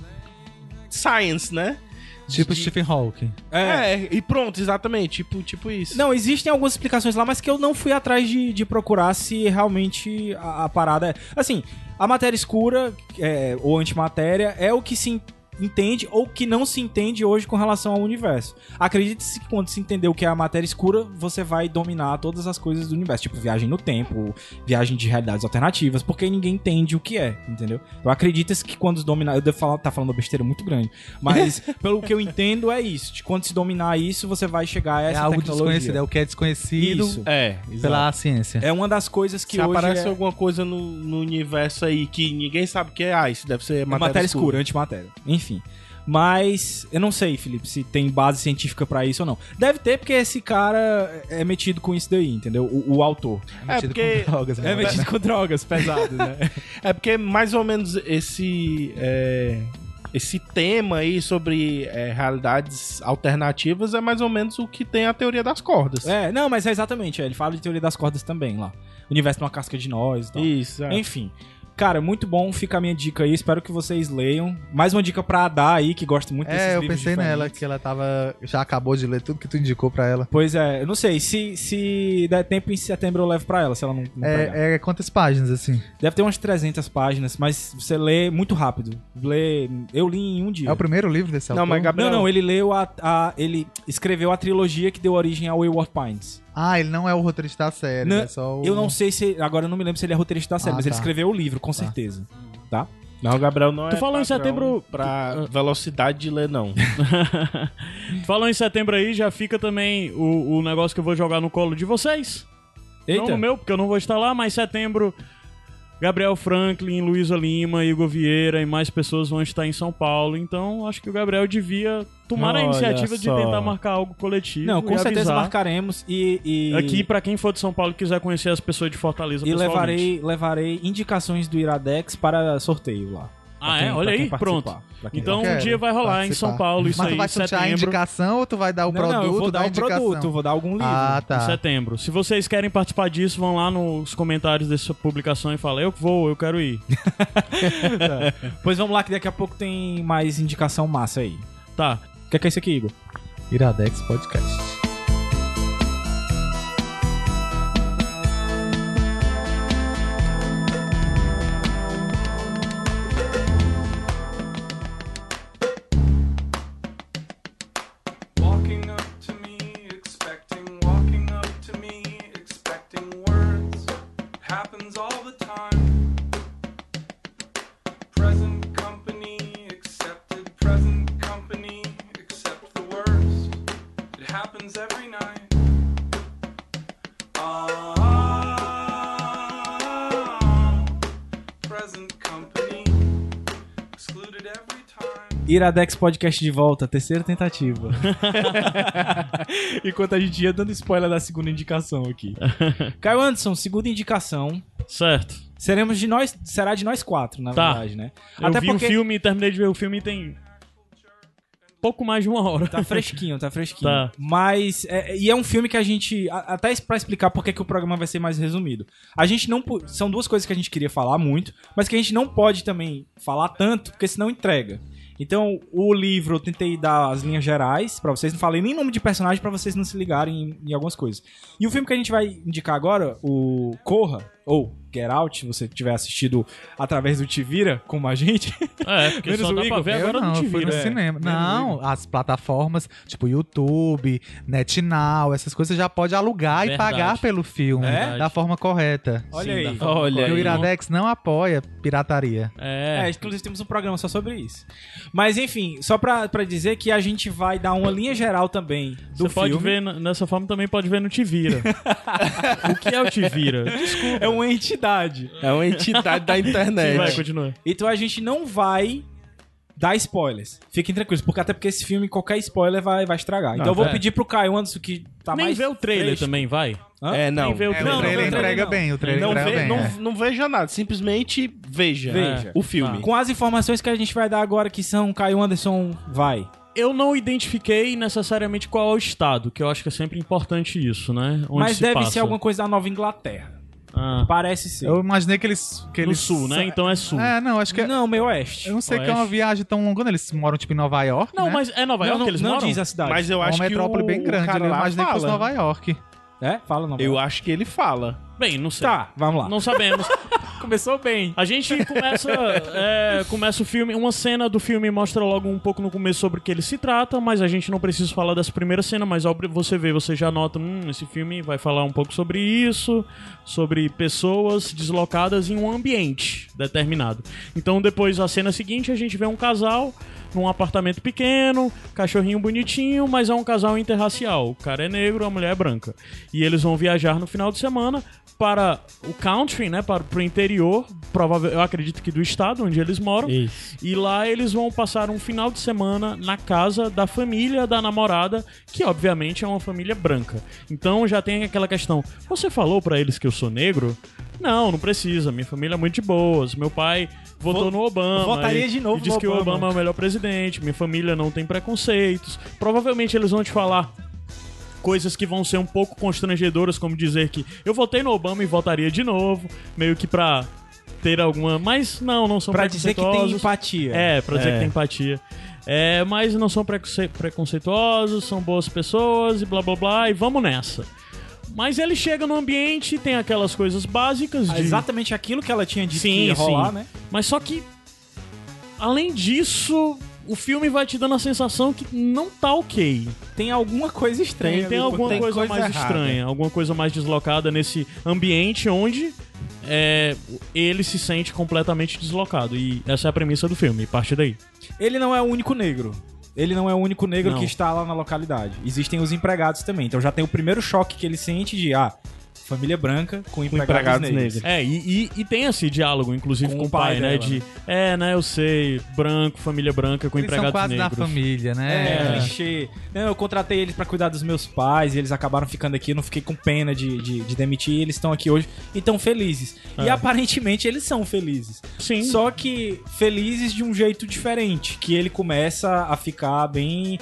science, né? Tipo De- Stephen Hawking. É. e pronto, exatamente, tipo, tipo isso. Não, existem algumas explicações lá, mas que eu não fui atrás de, de procurar se realmente a, a parada é. Assim, a matéria escura, é, ou antimatéria, é o que se entende ou que não se entende hoje com relação ao universo. Acredite-se que quando se entender o que é a matéria escura, você vai dominar todas as coisas do universo, tipo viagem no tempo, viagem de realidades alternativas, porque ninguém entende o que é, entendeu? Eu acredito que quando se dominar, eu devo falar, tá falando uma besteira muito grande, mas (laughs) pelo que eu entendo é isso, de quando se dominar isso, você vai chegar a É essa algo tecnologia. desconhecido, é o que é desconhecido Isso. É, pela ciência. É uma das coisas que Se hoje aparece é alguma coisa no, no universo aí que ninguém sabe o que é, ah, isso deve ser matéria, matéria, escura, antimatéria. Enfim. Mas eu não sei, Felipe, se tem base científica pra isso ou não. Deve ter, porque esse cara é metido com isso daí, entendeu? O, o autor. É Metido porque- com drogas, né? É metido com drogas pesadas, né? (laughs) É porque mais ou menos esse é, esse tema aí sobre é, realidades alternativas é mais ou menos o que tem a teoria das cordas. é, não, mas é exatamente. é, ele fala de teoria das cordas também lá. Universo numa casca de nós e tal. Isso, é. Enfim. Cara, muito bom, fica a minha dica aí, espero que vocês leiam. Mais uma dica pra dar aí, que gosta muito desses É, eu livros pensei nela, diferentes. que ela tava. Já acabou de ler tudo que tu indicou pra ela. Pois é, eu não sei, se, se der tempo em setembro eu levo pra ela, se ela não, não pegar. É, é quantas páginas, assim? Deve ter umas 300 páginas, mas você lê muito rápido. Lê, eu li em um dia. É o primeiro livro desse Não, autor? mas Gabriel. Não, não, ele leu a, a- Ele escreveu a trilogia que deu origem ao Wayward Pines. Ah, ele não é o roteirista da série, Não, é só o... Eu não sei se. Agora eu não me lembro se ele é roteirista da série, Ah, mas ele tá. escreveu o livro, com certeza. Tá? Não, o Gabriel não Tu é. falou em setembro- Pra velocidade de ler, não. (laughs) Falou em setembro aí, já fica também o, o negócio que eu vou jogar no colo de vocês. Não Eita. no meu, porque eu não vou estar lá, mas setembro, Gabriel Franklin, Luísa Lima, Igor Vieira e mais pessoas vão estar em São Paulo. Então, acho que o Gabriel devia tomar a Olha iniciativa de só. tentar marcar algo coletivo. Não, com e certeza avisar. marcaremos e. e Aqui, pra quem for de São Paulo e quiser conhecer as pessoas de Fortaleza E levarei, levarei indicações do Iradex para sorteio lá. Ah, Pra quem- é? Olha aí, pronto. Então, um dia vai rolar em participar. São Paulo, isso Mas aí, tu vai sortear a setembro. indicação ou tu vai dar o Não, produto não, eu vou dar da um indicação? produto, vou dar algum livro. Ah, Em tá. setembro. Se vocês querem participar disso, vão lá nos comentários dessa publicação e falem, eu vou, eu quero ir. (laughs) Pois vamos lá, que daqui a pouco tem mais indicação massa aí. Tá. O que é, que é isso aqui, Igor? Iradex Podcast. Iradex Podcast de volta, terceira tentativa. (laughs) Enquanto a gente ia dando spoiler da segunda indicação aqui. (laughs) Caio Anderson, segunda indicação. Certo. Seremos de nós, será de nós quatro, na Tá. verdade, né? Eu vi o filme, terminei de ver o filme e tem pouco mais de uma hora. Tá fresquinho, tá fresquinho. Tá. Mas. é- e é um filme que a gente. Até pra explicar por que o programa vai ser mais resumido. A gente não. São duas coisas que a gente queria falar muito, mas que a gente não pode também falar tanto, porque senão entrega. Então, o livro eu tentei dar as linhas gerais pra vocês, não falei nem nome de personagem pra vocês não se ligarem em, em algumas coisas. E o filme que a gente vai indicar agora, o Corra, ou Get Out, se você tiver assistido através do Tivira, como a gente. É, porque (laughs) Menos só o dá pra ver Eu agora não, no TV. no né? cinema. Não, as plataformas, tipo YouTube, NetNow, essas coisas já pode alugar e Verdade. pagar pelo filme É? da forma correta. Olha Sim, aí. forma Olha o aí. Iradex não apoia pirataria. É, É, inclusive temos um programa só sobre isso. Mas enfim, só pra, pra dizer que a gente vai dar uma linha geral também do você pode filme. ver, n- nessa forma também pode ver no Tivira. (laughs) o que é o Tivira? Desculpa. É uma entidade. É uma entidade da (laughs) Sim, vai, internet. continua. Então a gente não vai dar spoilers. Fiquem tranquilos, porque até porque esse filme, qualquer spoiler vai, vai estragar. então eu vou é. pedir pro Caio Anderson, que tá Nem mais. vê o trailer fresco. também, vai. Hã? É, não. Nem vê o É, trailer. o trailer não, entrega não. bem, o trailer Não, entrega vê, bem. não, é. não veja nada, simplesmente veja. Veja. o filme. Com as informações que a gente vai dar agora, que são Caio Anderson, vai. Eu não identifiquei necessariamente qual é o estado, que eu acho que é sempre importante isso, né? Onde Mas se deve passa. ser alguma coisa da Nova Inglaterra. Ah, Parece ser. Eu imaginei que eles. Que no eles sul, né? Então é sul. É, não, acho que. é- Não, meio oeste. Eu não sei que é uma Oeste. viagem tão longa, quando eles moram tipo em Nova York. Não, né? mas é Nova não, York não, que eles não moram? diz a cidade. Mas eu é acho uma que metrópole o, bem grande. Eu imaginei que fosse fala. Nova York. É? Fala Nova Eu York. acho que ele fala. Bem, não sei. Tá, vamos lá. Não sabemos. (laughs) Começou bem. A gente começa, é, começa o filme. Uma cena do filme mostra logo um pouco no começo sobre o que ele se trata, mas a gente não precisa falar dessa primeira cena. Mas ao você vê, você já nota, hum, esse filme vai falar um pouco sobre isso, sobre pessoas deslocadas em um ambiente determinado. Então depois a cena seguinte a gente vê um casal num apartamento pequeno, cachorrinho bonitinho, mas é um casal interracial. O cara é negro, a mulher é branca. E eles vão viajar no final de semana para o country, né, para o interior, provável, eu acredito que do estado onde eles moram. E lá eles vão passar um final de semana na casa da família da namorada, que obviamente é uma família branca. Então já tem aquela questão: você falou pra eles que eu sou negro? Não, não precisa. Minha família é muito de boas. Meu pai votou Vo- no Obama. votaria e- de novo e diz no que o Obama. Obama é o melhor presidente. Minha família não tem preconceitos. Provavelmente eles vão te falar coisas que vão ser um pouco constrangedoras, como dizer que eu votei no Obama e votaria de novo, meio que pra ter alguma. Mas não, não são Pra dizer que tem preconceituosos. empatia. É, pra dizer É. que tem empatia. É, mas não são preconce- preconceituosos, são boas pessoas e blá blá blá, e vamos nessa. Mas ele chega no ambiente, tem aquelas coisas básicas de. Exatamente aquilo que ela tinha dito Sim, que ia rolar, sim. né? Mas só que, além disso, o filme vai te dando a sensação que não tá ok. Tem alguma coisa estranha. Tem, tem ali, alguma tem coisa, coisa mais errada. estranha, alguma coisa mais deslocada nesse ambiente onde é, ele se sente completamente deslocado. E essa é a premissa do filme, parte daí. Ele não é o único negro. Ele não é o único negro Não. que está lá na localidade. Existem os empregados também. Então já tem o primeiro choque que ele sente de, ah, família branca com empregados, empregados negros. negros. É, e, e- e tem esse diálogo, inclusive, Com com, o pai, pai né? dela, De, né? é, né, eu sei, branco, família branca com Eles são empregados quase da negros. família, É, né? clichê. Não, eu contratei eles pra cuidar dos meus pais e eles acabaram ficando aqui. Eu não fiquei com pena de, de, de demitir. e Eles estão aqui hoje e estão felizes. E É. aparentemente eles são felizes. Sim. Só que felizes de um jeito diferente. Que ele começa a ficar bem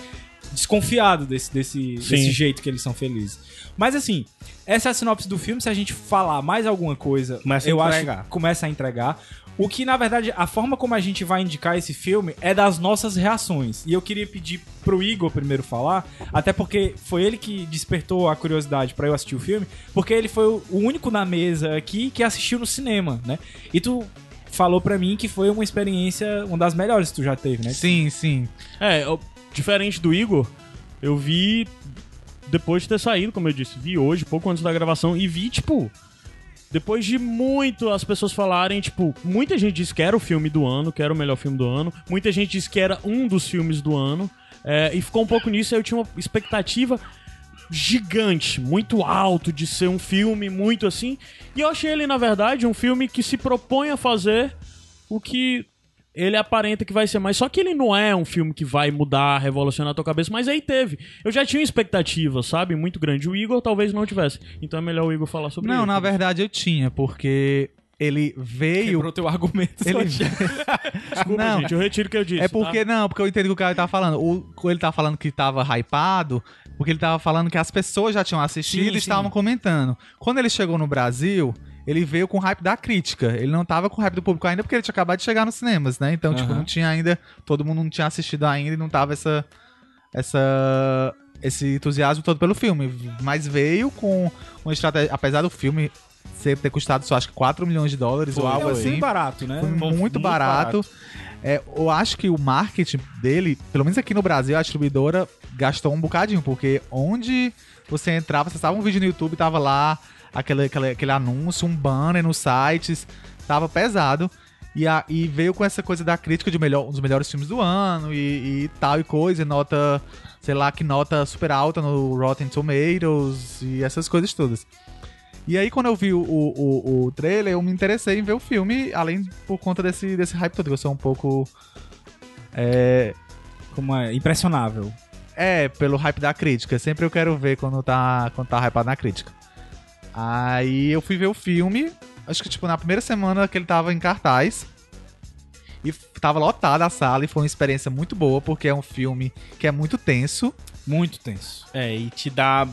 desconfiado desse, desse, Sim. desse jeito que eles são felizes. Mas assim, essa é a sinopse do filme. Se a gente falar mais alguma coisa, Começa a eu entregar. acho que começa a entregar. O que, na verdade, a forma como a gente vai indicar esse filme é das nossas reações. E eu queria pedir pro Igor primeiro falar, até porque foi ele que despertou a curiosidade pra eu assistir o filme, porque ele foi o único na mesa aqui que assistiu no cinema, né? E tu falou pra mim que foi uma experiência, uma das melhores que tu já teve, né? Sim, sim. É, eu- diferente do Igor, eu vi depois de ter saído, como eu disse, vi hoje, pouco antes da gravação, e vi, tipo, depois de muito as pessoas falarem, tipo, muita gente disse que era o filme do ano, que era o melhor filme do ano, muita gente disse que era um dos filmes do ano, é, e ficou um pouco nisso, aí eu tinha uma expectativa gigante, muito alto de ser um filme muito assim, e eu achei ele, na verdade, um filme que se propõe a fazer o que ele aparenta que vai ser mais. Só que ele não é um filme que vai mudar, revolucionar a tua cabeça, mas aí teve. Eu já tinha uma expectativa, sabe? Muito grande. O Igor talvez não tivesse. Então é melhor o Igor falar sobre Não, ele. na verdade eu tinha, porque ele veio. Quebrou teu argumento. Ele... (laughs) Desculpa, não, gente, eu retiro o que eu disse. É porque, tá? não, porque eu entendo o que o cara tá falando. O, ele tá falando que tava hypado, porque ele tava falando que as pessoas já tinham assistido Sim, e sim. estavam comentando. Quando ele chegou no Brasil, ele veio com o hype da crítica. Ele não tava com o hype do público ainda, porque ele tinha acabado de chegar nos cinemas, né? Então, tipo, Aham. não tinha ainda. Todo mundo não tinha assistido ainda e não tava essa. Essa. Esse entusiasmo todo pelo filme. Mas veio com uma estratégia. Apesar do filme ser, ter custado só acho que 4 milhões de dólares ou É algo um assim. barato, né? Foi muito, muito barato. É, eu acho que o marketing dele, pelo menos aqui no Brasil, a distribuidora gastou um bocadinho, porque onde você entrava, você estava um vídeo no YouTube, tava lá aquele, aquele, aquele anúncio, um banner nos sites, tava pesado. E, a- e veio com essa coisa da crítica de melhor, um dos melhores filmes do ano e, e tal e coisa, e nota, sei lá, que nota super alta no Rotten Tomatoes e essas coisas todas. E aí, quando eu vi o, o, o, trailer, eu me interessei em ver o filme, além por conta desse, desse hype todo, que eu sou um pouco. É, Como é impressionável. é, pelo hype da crítica. Sempre eu quero ver quando tá, quando tá hypado na crítica. Aí eu fui ver o filme, acho que tipo na primeira semana que ele tava em cartaz. E tava lotada a sala e foi uma experiência muito boa, porque é um filme que é muito tenso. Muito tenso. É, e te dá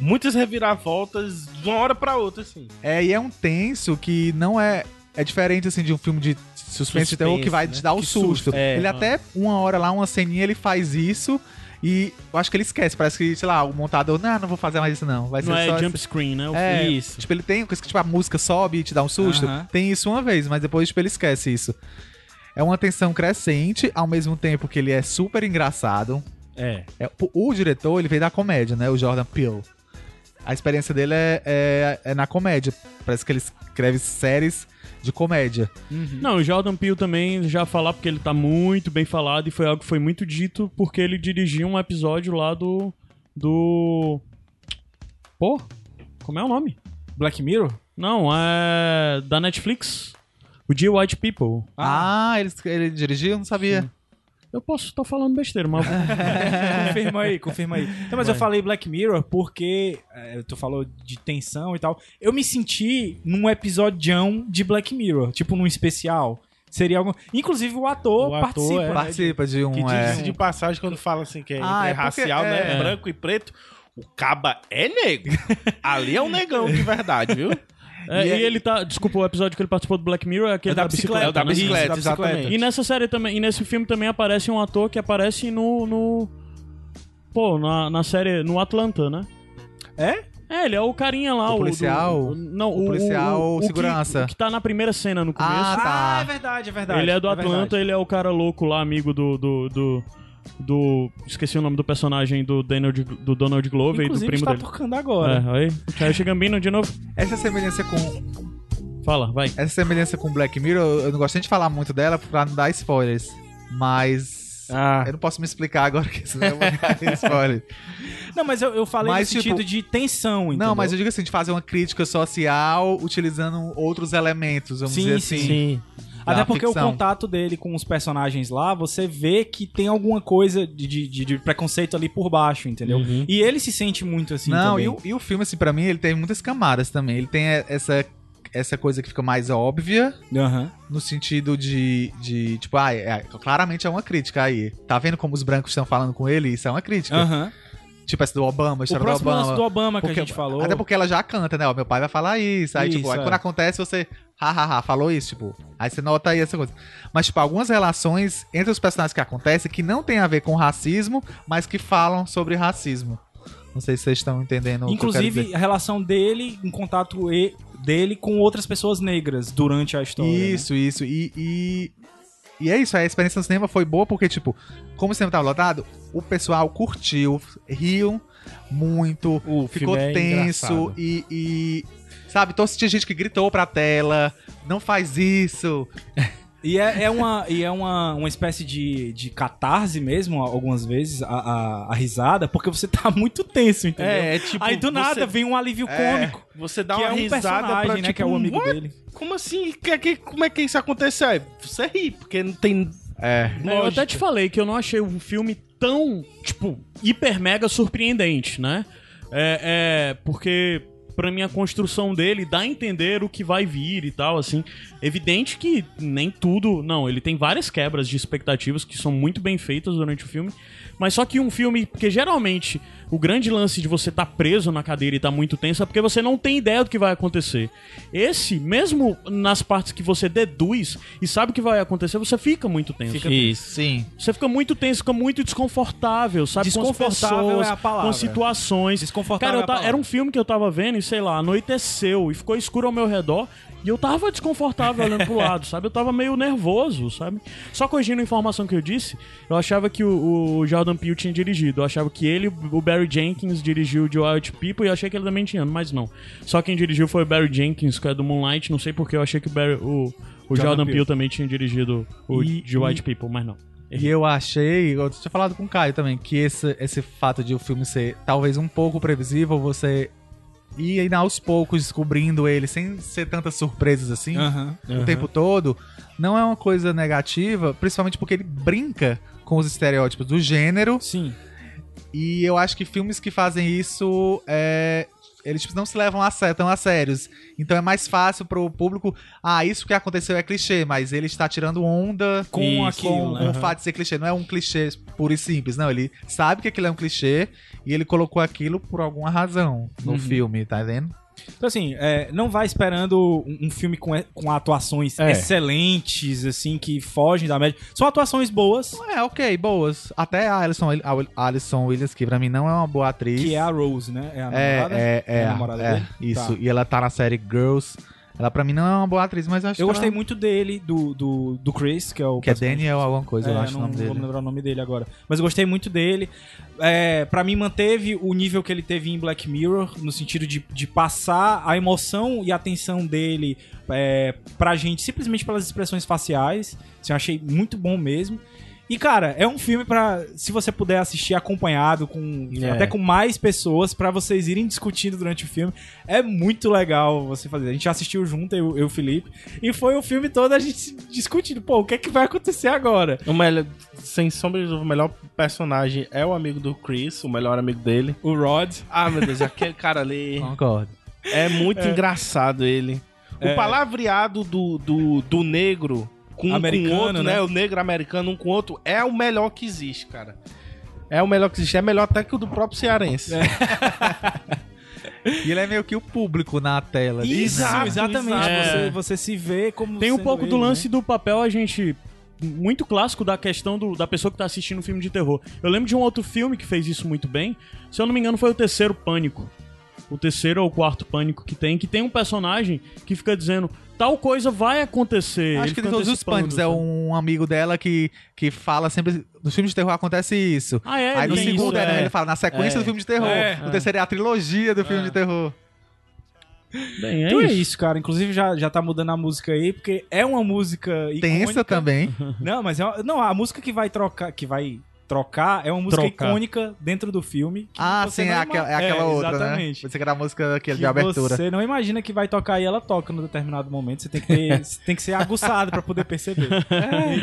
muitas reviravoltas de uma hora pra outra, assim. É, e é um tenso que não é. É diferente, assim, de um filme de suspense, de terror que Suspense, vai né? te dar o Que susto. susto, é. ele até, uma hora lá, uma ceninha, ele faz isso. E eu acho que ele esquece. Parece que, sei lá, o montador, não, não vou fazer mais isso, não. Vai Não ser é só jump esse- screen, né? É. Isso. Tipo, ele tem tipo, a música sobe e te dá um susto. Aham. Tem isso uma vez, mas depois, tipo, ele esquece isso. É uma tensão crescente, ao mesmo tempo que ele é super engraçado. É. É, o- o diretor, ele veio da comédia, né? O Jordan Peele. A experiência dele é, é, é na comédia. Parece que ele escreve séries de comédia. Não, o Jordan Peele também já falar porque ele tá muito bem falado e foi algo que foi muito dito porque ele dirigiu um episódio lá do. Do. Pô, como é o nome? Black Mirror? Não, é. Da Netflix. O The White People. Ah, ele, ele dirigiu? Eu não sabia. Eu posso estar falando besteira, mas. (laughs) confirma aí, confirma aí. Não, mas eu falei Black Mirror porque é, tu falou de tensão e tal. Eu me senti num episódio de Black Mirror, tipo num especial. Seria algum. Inclusive o ator O ator, participa. é. né, Participa de um. Que é, diga-se de passagem, quando fala assim que é Ah, é porque- racial, né? é. Branco e preto. O caba é negro. (laughs) Ali é um negão de verdade, viu? É, E e, é- ele tá. Desculpa, o episódio que ele participou do Black Mirror é aquele É da da bicicleta. bicicleta, É o da né? bicicleta, Isso, da bicicleta. exatamente. E nessa série também. E nesse filme também aparece um ator que aparece no. no pô, na, na série. No Atlanta, né? É? É, ele é o carinha lá, O o. policial? do- não, O policial que- segurança. o que tá na primeira cena no começo. Ah, tá. Ah, é verdade, é verdade. ele é do Atlanta, verdade. ele é o cara louco lá, amigo do. do, do, do- esqueci o nome do personagem do, Daniel, do Donald Glover e do Inclusive primo está dele. tocando agora. É, aí. Childish Gambino de novo. Essa semelhança com Fala, vai. essa semelhança com Black Mirror, eu não gosto nem de falar muito dela pra não dar spoilers. Mas Ah, eu não posso me explicar agora que senão eu vou dar spoiler. Não, mas eu, eu falei Mas, no tipo, sentido de tensão, entendeu? Não, mas eu digo assim, de fazer uma crítica social utilizando outros elementos, vamos Sim, dizer sim. assim. sim. Até porque ficção. o contato dele com os personagens lá, você vê que tem alguma coisa de, de, de preconceito ali por baixo, entendeu? Uhum. E ele se sente muito assim não, também. e o, e o filme, assim, pra mim, ele tem muitas camadas também. Ele tem essa, essa coisa que fica mais óbvia, Aham. no sentido de, de tipo, ah, é- claramente é uma crítica aí. Tá vendo como os brancos estão falando com ele? Isso é uma crítica. Aham. Tipo essa do Obama, a história do próximo Obama. do Obama que Porque- a gente falou. Até porque ela já canta, né? Ó, meu pai vai falar isso. Aí, Isso, tipo, aí é. quando acontece, você. Hahaha, falou isso, tipo. Aí você nota aí essa coisa. Mas, tipo, algumas relações entre os personagens que acontecem que não tem a ver com racismo, mas que falam sobre racismo. Não sei se vocês estão entendendo Inclusive, a relação dele em contato e- dele com outras pessoas negras durante a história. né? Isso, isso. E, e, e é isso, a experiência no cinema foi boa porque, tipo, como o cinema tava lotado, o pessoal curtiu, riam muito, O ficou é tenso e, e. Sabe, então tinha gente que gritou pra tela, não faz isso. (laughs) E é, é uma, e é uma, uma espécie de, de catarse mesmo, algumas vezes, a, a, a risada, porque você tá muito tenso, entendeu? É, é tipo. Aí do nada você, vem um alívio É. cômico. Você dá que uma é um risada pra né? tipo, que é o amigo "What? dele. Como assim? Que, que, como é que isso aconteceu? Você ri, porque não tem. É. É, eu até te falei que eu não achei um filme tão, tipo, hiper mega surpreendente, né? É, é porque pra mim a construção dele dá a entender o que vai vir e tal, assim. Evidente que nem tudo, não, ele tem várias quebras de expectativas que são muito bem feitas durante o filme, mas só que um filme, porque geralmente o grande lance de você estar preso na cadeira e estar muito tenso é porque você não tem ideia do que vai acontecer. Esse, mesmo nas partes que você deduz e sabe o que vai acontecer, você fica muito tenso. Isso. Sim. Você fica muito tenso, fica muito desconfortável, sabe? com as Desconfortável pessoas, é a palavra. com situações. Desconfortável Cara, eu é a ta- palavra. era um filme que eu tava vendo e, sei lá, anoiteceu e ficou escuro ao meu redor. E eu tava desconfortável olhando pro lado, sabe? Eu tava meio nervoso, sabe? Só corrigindo a informação que eu disse, eu achava que o, o Jordan Peele tinha dirigido. Eu achava que ele, o Barry Jenkins, dirigiu The Wild People e eu achei que ele também tinha, mas não. Só quem dirigiu foi o Barry Jenkins, que é do Moonlight. Não sei porque eu achei que o, Barry, o, o Jordan Jordan, Peele. Peele também tinha dirigido o E- The Wild People, mas não. E eu achei, eu tinha falado com o Caio também, que esse, esse fato de o filme ser talvez um pouco previsível, você ir ainda aos poucos descobrindo ele sem ser tantas surpresas assim o tempo todo, não é uma coisa negativa, principalmente porque ele brinca com os estereótipos do gênero. Sim. E eu acho que filmes que fazem isso, é, eles tipo, não se levam a sé- tão a sérios. Então é mais fácil pro público, ah, isso que aconteceu é clichê, mas ele está tirando onda Com Isso, aquilo, com, com o fato de ser clichê. Não é um clichê puro e simples, não. Ele sabe que aquilo é um clichê e ele colocou aquilo por alguma razão no Uhum. filme, tá vendo? Então, assim, é, não vai esperando um, um filme com, com atuações É. excelentes, assim, que fogem da média. São atuações boas, É, ok, boas. Até a Alison, a Alison Williams, que pra mim não é uma boa atriz. que é a Rose, né? É a É, namorada? é, é, a namorada é, dele? isso. Tá. E ela tá na série Girls. Ela pra mim não é uma boa atriz, mas eu acho Eu que gostei ela- muito dele, do, do, do Chris, que é o Que é Daniel alguma coisa, eu É, acho o não nome vou me dele. lembrar o nome dele agora. Mas eu gostei muito dele. É, para mim, manteve o nível que ele teve em Black Mirror, no sentido de, de passar a emoção e a atenção dele é, pra gente, simplesmente pelas expressões faciais. Assim, eu achei muito bom mesmo. E, cara, é um filme pra, se você puder assistir acompanhado, com É. até com mais pessoas, pra vocês irem discutindo durante o filme. É muito legal você fazer. A gente assistiu junto, eu eu e o Felipe, e foi o filme todo a gente discutindo, pô, o que é que vai acontecer agora? O melhor, sem sombra de dúvida, o melhor personagem é o amigo do Chris, o melhor amigo dele. O Rod. Ah, meu Deus, aquele cara ali. Concordo. É muito engraçado ele. O É. palavreado do, do, do negro com, Americano, com o outro, né? né? O negro americano um com o outro é o melhor que existe, cara. É o melhor que existe. É melhor até que o do próprio cearense. (laughs) E ele é meio que o público na tela. Isso, Exato, exatamente. exato. Você, você se vê como. Tem um pouco do ele, lance né? do papel a gente muito clássico da questão do- da pessoa que tá assistindo um filme de terror. Eu lembro de um outro filme que fez isso muito bem. Se eu não me engano, foi o terceiro Pânico. O terceiro ou o quarto Pânico que tem, que tem um personagem que fica dizendo tal coisa vai acontecer. Acho Ele que de todos os pânicos é um amigo dela que, que fala sempre. Nos filmes de terror acontece isso. Ah, é? Aí no segundo isso, é, é. ele fala na sequência É. do filme de terror. É. No terceiro é a trilogia do filme de terror. Bem, é Então é isso. isso, cara. Inclusive já, já tá mudando a música aí, porque é uma música Tensa icônica. também. (laughs) Não, mas é uma- não, a música que vai trocar, que vai trocar é uma música Trocar. icônica dentro do filme. que Ah, você sim, não é ima- aquela, é aquela outra, exatamente. né? Você que era a música aquele Que de abertura. Você não imagina que vai tocar e ela toca no determinado momento. Você tem que, ter, você (laughs) tem que ser aguçado pra poder perceber.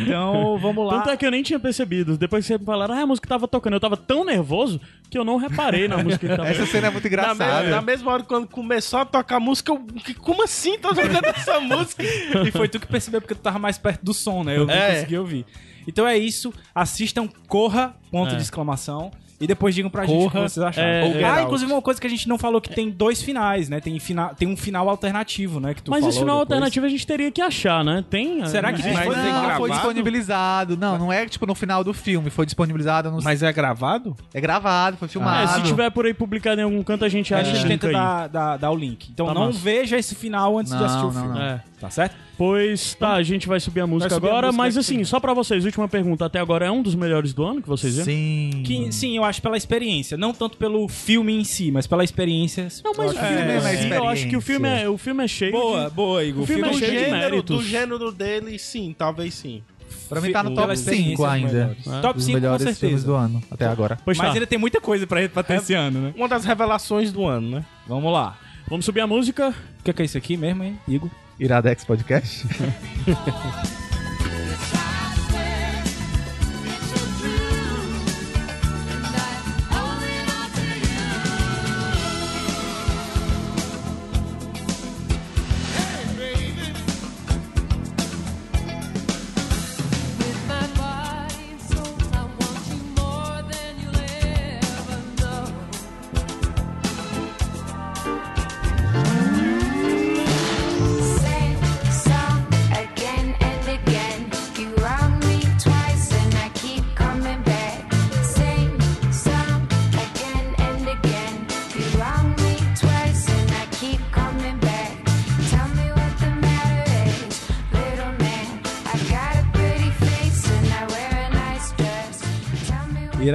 Então, vamos lá. Tanto é que eu nem tinha percebido. Depois que você me falaram, ah, a música tava tocando. Eu tava tão nervoso que eu não reparei na música que tava (laughs) Essa cena é muito Na, engraçada. me- na mesma hora, quando começou a tocar a música, eu, que- como assim tá tocando essa música? E foi tu que percebeu porque tu tava mais perto do som, né? Eu não É. consegui ouvir. Então é isso. Assistam Corra, ponto É. de exclamação. E depois digam pra gente o que Corra. vocês acharam. É, ah, é. Out. inclusive uma coisa que a gente não falou que tem dois finais, né? Tem, fina... tem um final alternativo, né? Que tu Mas falou esse final depois. alternativo a gente teria que achar, né? Tem. Será que é? Mas Foi- é não, foi disponibilizado. Não, não é tipo no final do filme. Foi disponibilizado no. Mas é gravado? É gravado, foi filmado. É, se tiver por aí publicado em algum canto, a gente A acha gente o link tenta dar, dar, dar o link. Então Tá não massa. veja esse final antes de Não, assistir o não, filme. não. É. Tá certo? Pois tá, a gente vai subir a música subir a agora, música mas aqui. assim, só pra vocês, última pergunta. Até agora é um dos melhores do ano que vocês viram? Sim. Que, sim, eu acho pela experiência. Não tanto pelo filme em si, mas pela experiência. Não, mas o eu acho filme que é, é sim, eu acho que o filme é, o filme é cheio Boa, de... boa, Igor. O filme é Do cheio de gênero, méritos. do gênero dele, sim, talvez sim. Pra mim tá no top experiência 5 dos ainda. melhores. É. Top Dos 5 com melhores filmes certeza. do ano, até agora. Pois Mas tá, ainda tem muita coisa pra, pra ter esse ano, né? Uma das revelações do ano, né? Vamos lá. vamos subir a música. O que é, que é isso aqui mesmo, hein, Igor? Iradex Podcast. (laughs)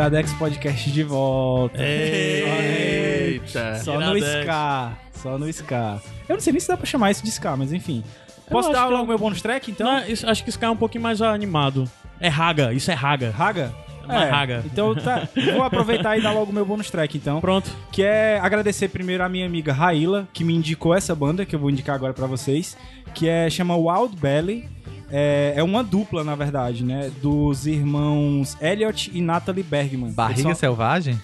Iradex Podcast de volta. Eita! Só no Iradex. Ska. Só no Ska. Eu não sei nem se dá pra chamar isso de Ska, mas enfim. Posso dar que logo eu- meu bônus track, então? Não, isso- acho que cara é um pouquinho mais animado. É raga, isso é raga. Raga? Uma raga. Então tá. Vou aproveitar e dar logo meu bônus track, então. Pronto. Que é agradecer primeiro a minha amiga Raíla, que me indicou essa banda, que eu vou indicar agora pra vocês, que é chama Wild Belly. É, é uma dupla, na verdade, né? Dos irmãos Elliot e Natalie Bergman. Barriga são- Selvagem?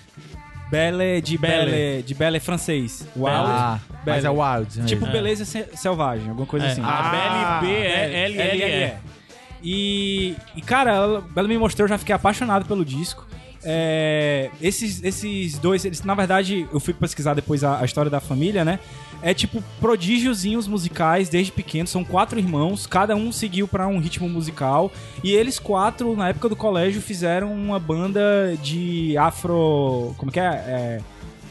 Belle de Belle. Belle, de Belle francês. Wild. Ah, mas Belly. é Wild. né? Tipo É. beleza se- selvagem, alguma coisa É. assim. A BLB é LLE. E, e, cara, ela, ela me mostrou, eu já fiquei apaixonado pelo disco. É, esses, esses dois, eles, na verdade, eu fui pesquisar depois a, a história da família, né? É tipo prodígiozinhos musicais desde pequenos. São quatro irmãos, cada um seguiu pra um ritmo musical. E eles quatro, na época do colégio, fizeram uma banda de afro. Como que é? é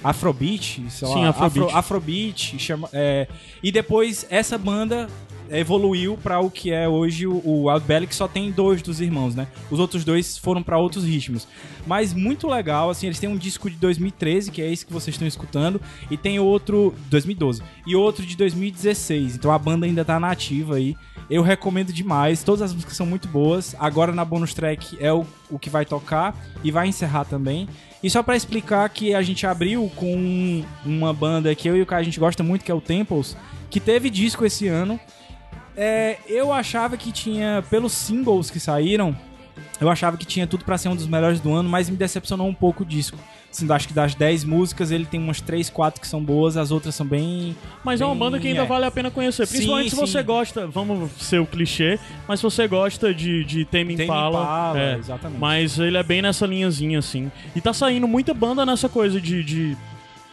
Afrobeat, sei Sim, lá, Afrobeat. Afro, Afrobeat, chama, é, e depois essa banda evoluiu pra o que é hoje o, o que só tem dois dos irmãos, né? Os outros dois foram pra outros ritmos. Mas muito legal, assim, eles têm um disco de 2013, que é esse que vocês estão escutando, e tem outro 2012 e outro de 2016. Então a banda ainda tá nativa aí. Eu recomendo demais, todas as músicas são muito boas. Agora na bonus track é o, o que vai tocar e vai encerrar também. E só pra explicar que a gente abriu com uma banda que eu e o cara a gente gosta muito, que é o Temples, que teve disco esse ano. É, eu achava que tinha, pelos singles que saíram, eu achava que tinha tudo pra ser um dos melhores do ano, mas me decepcionou um pouco o disco. Assim, acho que das 10 músicas, ele tem umas 3, 4 que são boas, as outras são bem. Mas é uma bem- banda que ainda é. vale a pena conhecer. Principalmente Sim, se você sim. gosta, vamos ser o clichê, mas se você gosta de, de Tame Tame Impala. Impala, é. exatamente. Mas ele é bem nessa linhazinha, assim. E tá saindo muita banda nessa coisa de. de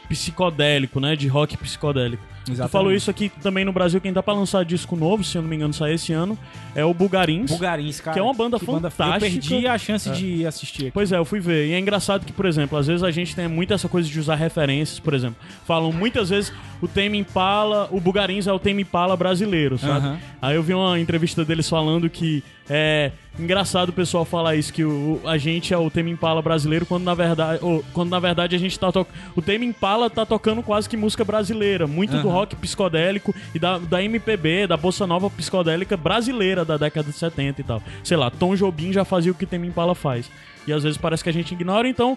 psicodélico, né? De rock psicodélico. Tu falou isso aqui também no Brasil, quem tá pra lançar disco novo, se eu não me engano, sai esse ano, é o Bulgarins. Bulgarins, cara. Que é uma banda que fantástica. Eu perdi a chance de assistir aqui. Pois é, eu fui ver. E é engraçado que, por exemplo, às vezes a gente tem muito essa coisa de usar referências, por exemplo. Falam muitas vezes o Tame Impala, o Bugarins é o Tame Impala brasileiro, sabe? Aham. Aí eu vi uma entrevista deles falando que é engraçado o pessoal falar isso, que o, a gente é o Tame Impala brasileiro, quando na verdade, ou, quando na verdade a gente tá tocando... O Tame Impala tá tocando quase que música brasileira, muito do Aham. Rock psicodélico e da, da MPB, da bossa nova psicodélica brasileira da década de 70 e tal. Sei lá, Tom Jobim já fazia o que Tame Impala faz. E às vezes parece que a gente ignora, então...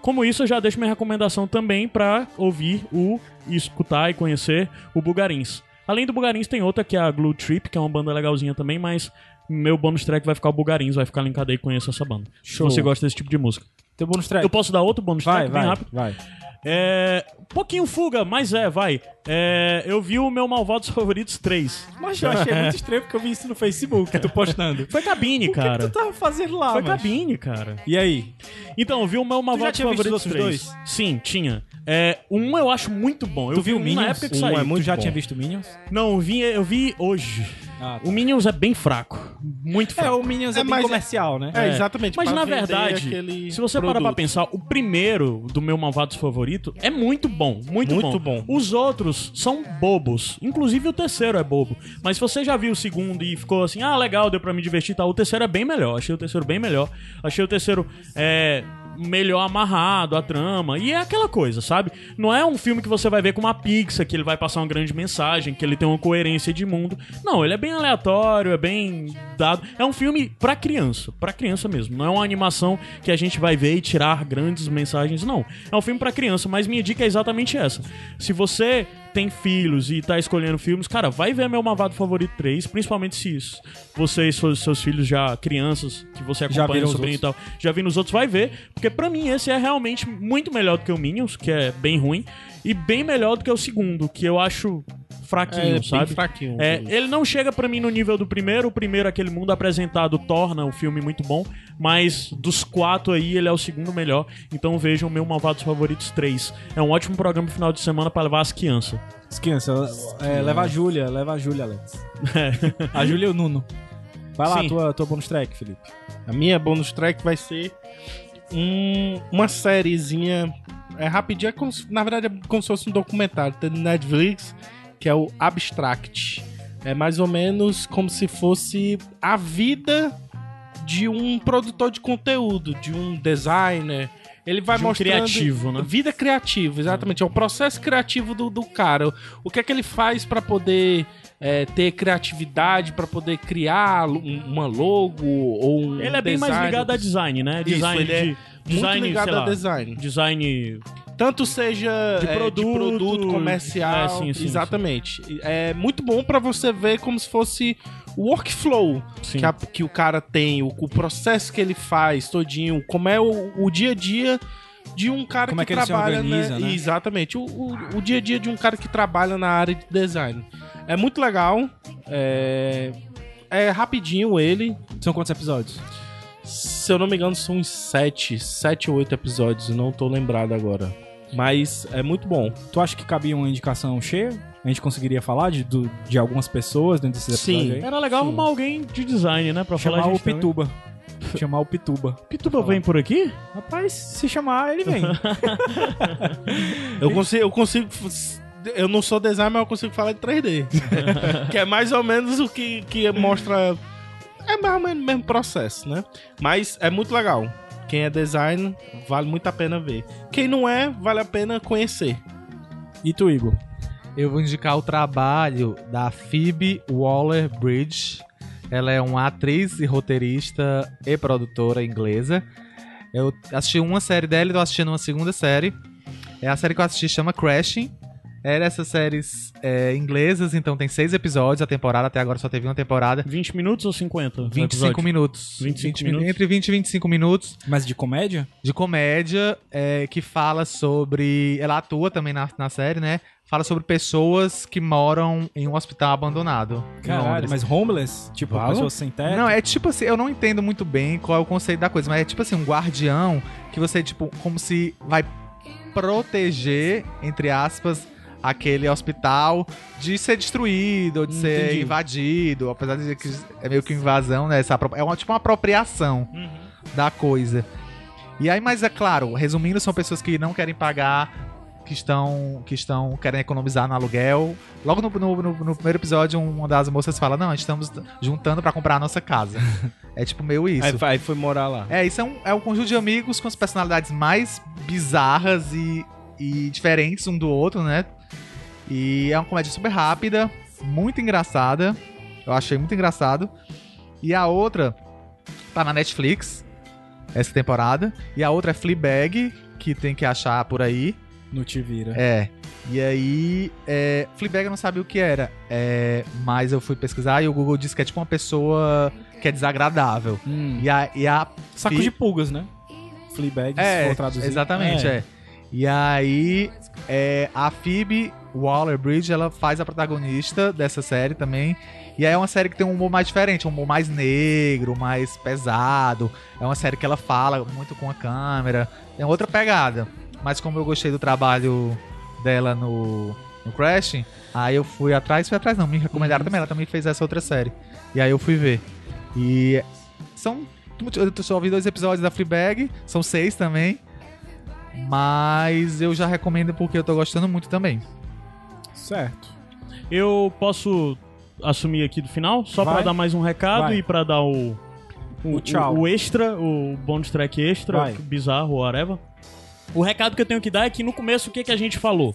Como isso, eu já deixo minha recomendação também pra ouvir o e escutar e conhecer o Bugarins. Além do Bugarins, tem outra que é a Glue Trip, que é uma banda legalzinha também, mas meu bônus track vai ficar o Bugarins, vai ficar linkado aí conheça essa banda. Show. Se você gosta desse tipo de música. Teu bônus track. Eu posso dar outro bônus Vai, track bem vai, rápido? vai. É. Pouquinho fuga, mas é, vai. É, eu vi o meu Malvados (laughs) Favoritos 3. Mas eu achei muito estranho porque eu vi isso no Facebook, tu postando. Foi cabine, O que, cara. que tu tava fazendo lá, Foi mano? cabine, cara. E aí? Então, eu vi o meu Malvados tinha visto Favoritos os 3. outros Sim, tinha. É, um eu acho muito bom. Eu Tu vi viu um Minions? na época que Um saiu. é muito tu já bom. tinha visto Minions? Não, eu vi, eu vi hoje. Ah, tá. O Minions é bem fraco. Muito É, fraco. o Minions é, É, bem mas- comercial, né? É, exatamente. Mas na verdade, se você parar pra produto. pensar, o primeiro do meu Malvados favorito é muito bom. Muito, Muito bom. Os outros são bobos. Inclusive o terceiro é bobo. Mas se você já viu o segundo e ficou assim, ah, legal, deu pra me divertir e tal, o terceiro é bem melhor. Achei o terceiro bem melhor. Achei o terceiro é, melhor amarrado, a trama. E é aquela coisa, sabe? Não é um filme que você vai ver com uma pizza, que ele vai passar uma grande mensagem, que ele tem uma coerência de mundo. Não, ele é bem aleatório, é bem É um filme pra criança, pra criança mesmo. Não é uma animação que a gente vai ver e tirar grandes mensagens, não. É um filme pra criança, mas minha dica é exatamente essa. Se você tem filhos e tá escolhendo filmes, cara, vai ver meu Malvado Favorito 3, principalmente se isso. Vocês, seus, seus filhos já crianças, que você acompanha, viram os sobrinho e tal, já vi nos outros, vai ver. Porque pra mim esse é realmente muito melhor do que o Minions, que é bem ruim, e bem melhor do que o segundo, que eu acho fraquinho, É, bem sabe? fraquinho. É, ele não chega pra mim no nível do primeiro. O primeiro, aquele mundo apresentado, torna o filme muito bom. Mas dos quatro aí, ele é o segundo melhor. Então vejam meu Malvados Favoritos 3. É um ótimo programa no final de semana pra levar as crianças. Esqueça, é, leva a Júlia, leva a Júlia, Alex. (laughs) a Júlia e o Nuno. Vai lá, Sim. tua, tua bônus track, Felipe. A minha bonus track vai ser um- uma sériezinha. É rapidinho, é como se- na verdade é como se fosse um documentário. Tem no Netflix, que é o Abstract. É mais ou menos como se fosse a vida de um produtor de conteúdo, de um designer. Ele vai De um mostrando criativo, né? vida criativa, exatamente. É o processo criativo do, do cara. O que é que ele faz pra poder é, ter criatividade, pra poder criar um- uma logo ou um Ele é bem mais ligado a design, né? Isso, Design ele é de. Muito Design, ligado sei a lá, design. Design. Tanto seja De é, produto, produto comercial, é, sim, sim, exatamente. É muito bom pra você ver como se fosse o workflow Sim. que, a- que o cara tem, o, o processo que ele faz todinho, como é o, o dia a dia de um cara Como é que, que ele se trabalha, organiza, né? Exatamente, o, o, o dia a dia de um cara que trabalha na área de design. É muito legal, é, é rapidinho ele, São quantos episódios? se eu não me engano são uns sete, sete ou oito episódios, não tô lembrado agora. Mas é muito bom. Tu acha que cabia uma indicação cheia? A gente conseguiria falar de, do- de algumas pessoas dentro desses Sim. episódios aí? Era legal Sim. arrumar alguém de design, né? Pra falar Chamar a o gente também. (laughs) Chamar o Pituba. Pituba vem por aqui? Rapaz, se chamar, ele vem. (laughs) Eu consigo, eu consigo. Eu não sou designer, mas eu consigo falar de 3D. (laughs) que é mais ou menos o que, que mostra. É mais ou menos o mesmo processo, né? Mas é muito legal. Quem é designer, vale muito a pena ver. Quem não é, vale a pena conhecer. e tu, Igor? Eu vou indicar o trabalho da Phoebe Waller-Bridge. Ela é uma atriz e roteirista e produtora inglesa. Eu assisti uma série dela e tô assistindo uma segunda série. É a série que eu assisti chama Crashing. É dessas séries é, inglesas, então tem seis episódios. A temporada até agora só teve uma temporada. 20 minutos ou 50? 25 episódio? minutos. 25 20 minutos. Entre 20 e 25 minutos Mas de comédia? de comédia é, que fala sobre. Ela atua também na, na série, né? Fala sobre pessoas que moram em um hospital abandonado. Caralho, Londres. mas homeless? Tipo, pessoas sem teto? Não, é tipo assim, eu não entendo muito bem qual é o conceito da coisa, mas é tipo assim, um guardião que você, tipo, como se vai proteger, entre aspas, aquele hospital de ser destruído, de ser Entendi. invadido, apesar de que é meio que invasão, né? Essa, é uma, tipo uma apropriação da coisa. E aí, mas é claro, resumindo, são pessoas que não querem pagar, que estão, que estão querem economizar no aluguel. Logo no, no, no- no primeiro episódio, uma das moças fala: Não, estamos juntando pra comprar a nossa casa. (laughs) é tipo meio isso. Aí, aí foi morar lá. É, isso é um, é um conjunto de amigos com as personalidades mais bizarras e, e diferentes um do outro, né? E é uma comédia super rápida, muito engraçada. Eu achei muito engraçado. E a outra tá na Netflix, essa temporada. E a outra é Fleabag, que tem que achar por aí. No Te Vira. É. E aí, é, Fleabag eu não sabia o que era. É, mas eu fui pesquisar e o Google disse que é tipo uma pessoa que é desagradável. Hum. E a, e a Saco de pulgas, né? Fleabag, se é, for traduzir. exatamente, é. E aí, é, a Phoebe Waller-Bridge, ela faz a protagonista dessa série também. E aí é uma série que tem um humor mais diferente, um humor mais negro, mais pesado. É uma série que ela fala muito com a câmera. Tem outra pegada. Mas como eu gostei do trabalho dela no, no Crash, aí eu fui atrás, fui atrás não, me recomendaram também, ela também fez essa outra série. E aí eu fui ver. E são. Eu só ouvi dois episódios da Fleabag, são seis também. Mas eu já recomendo porque eu tô gostando muito também. Certo. Eu posso assumir aqui do final, só Vai. pra dar mais um recado Vai. e pra dar o, o, O tchau. o extra, o bonus track extra, Vai. bizarro, whatever. O recado que eu tenho que dar é que no começo o que, que a gente falou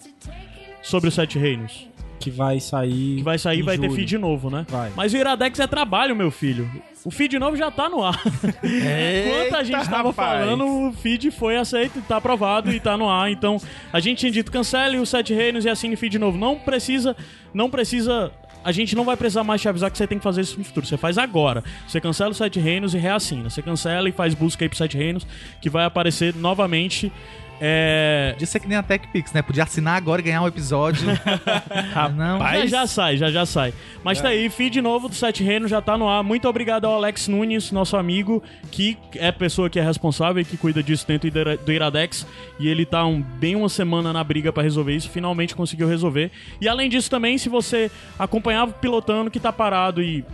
sobre os Sete Reinos? Que vai sair. Que vai sair, em vai ter julho. feed novo, né? Vai. Mas o Iradex é trabalho, meu filho. O feed novo já tá no ar. (laughs) Enquanto a gente tava rapaz. falando, o feed foi aceito, tá aprovado e tá no ar. Então, a gente tinha dito cancele os Sete Reinos e assine feed novo. Não precisa, não precisa. A gente não vai precisar mais te avisar que você tem que fazer isso no futuro. Você faz agora. Você cancela os Sete Reinos e reassina. Você cancela e faz busca aí pro Sete Reinos, que vai aparecer novamente. É, Podia ser que nem a TechPix, né? Podia assinar agora e ganhar um episódio. (laughs) não. Já já sai, já já sai. Mas tá aí, feed novo do Sete Reinos já tá no ar. Muito obrigado ao Alex Nunes, nosso amigo, que é a pessoa que é responsável e que cuida disso dentro do Ira- do Iradex. E ele tá um, bem uma semana na briga pra resolver isso. Finalmente conseguiu resolver. E além disso também, se você acompanhava o pilotando que tá parado e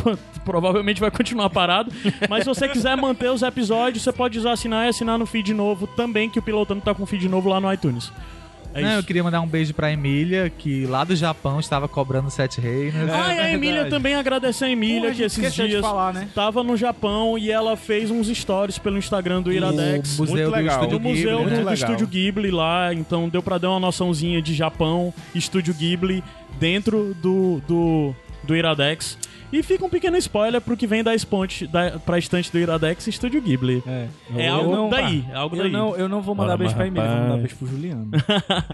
(laughs) provavelmente vai continuar parado. Mas se você quiser manter os episódios, você pode assinar e assinar no feed novo também, que o pilotando tá com feed novo lá no iTunes. É não, eu queria mandar um beijo pra Emília, que lá do Japão estava cobrando Sete Reinos. Ah, e a. Emília também agradecer a Emília, a que esses dias falar, né? tava no Japão e ela fez uns stories pelo Instagram do Iradex. O museu Muito legal. do museu Ghibli, do, do. Estúdio Ghibli lá, então deu pra dar uma noçãozinha de Japão, Estúdio Ghibli, dentro do, do, do Iradex. E fica um pequeno spoiler pro que vem da, esponte, da, pra estante do Iradex Estúdio Ghibli. É, É algo não- daí, é algo Eu daí. não, eu não vou mandar beijo pra Emília, vou mandar beijo pro Juliano. (laughs)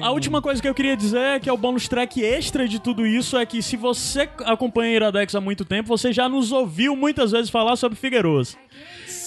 O- a última coisa que eu queria dizer é que é o bônus track extra de tudo isso é que se você acompanha Iradex há muito tempo, você já nos ouviu muitas vezes falar sobre Figueiroas.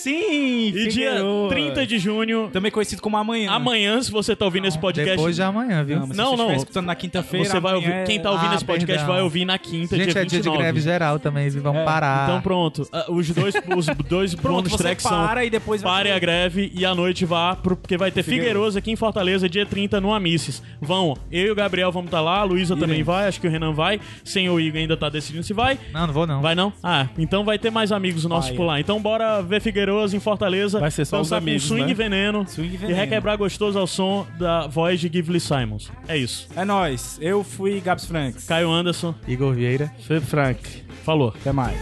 Sim, E dia Figueroa. 30 de junho, Também conhecido como amanhã. amanhã, se você tá ouvindo esse podcast. Depois de amanhã, viu? Não, mas Não, se você não. escutando na quinta-feira, Você vai ouvir, é- quem tá ouvindo Ah, esse podcast perdão. vai ouvir na quinta, Gente, dia é dia 29. de greve geral também, viu? vamos É, parar. Então pronto, Ah, os dois, os dois Pronto, bônus tracks são para e depois vai Pare a greve e à noite vá, pro- porque vai ter Figueiredo. Figueiroso aqui em Fortaleza, dia 30, no Amices. Vão, eu e o Gabriel vamos estar lá, a Luísa também Iremos. vai, acho que o Renan vai, sem o Igor ainda tá decidindo se vai. Não, não vou não. Vai não? Ah, então vai ter mais amigos nossos por lá. Então bora ver Figueiroso em Fortaleza. Vai ser só os amigos, swing né? veneno, Swing e veneno. requebrar gostoso ao som da voz de Gively Simons. É isso. É nóis. Eu fui Gabs Franks. Caio Anderson, Igor Vieira. Fê Frank. falou. Até mais.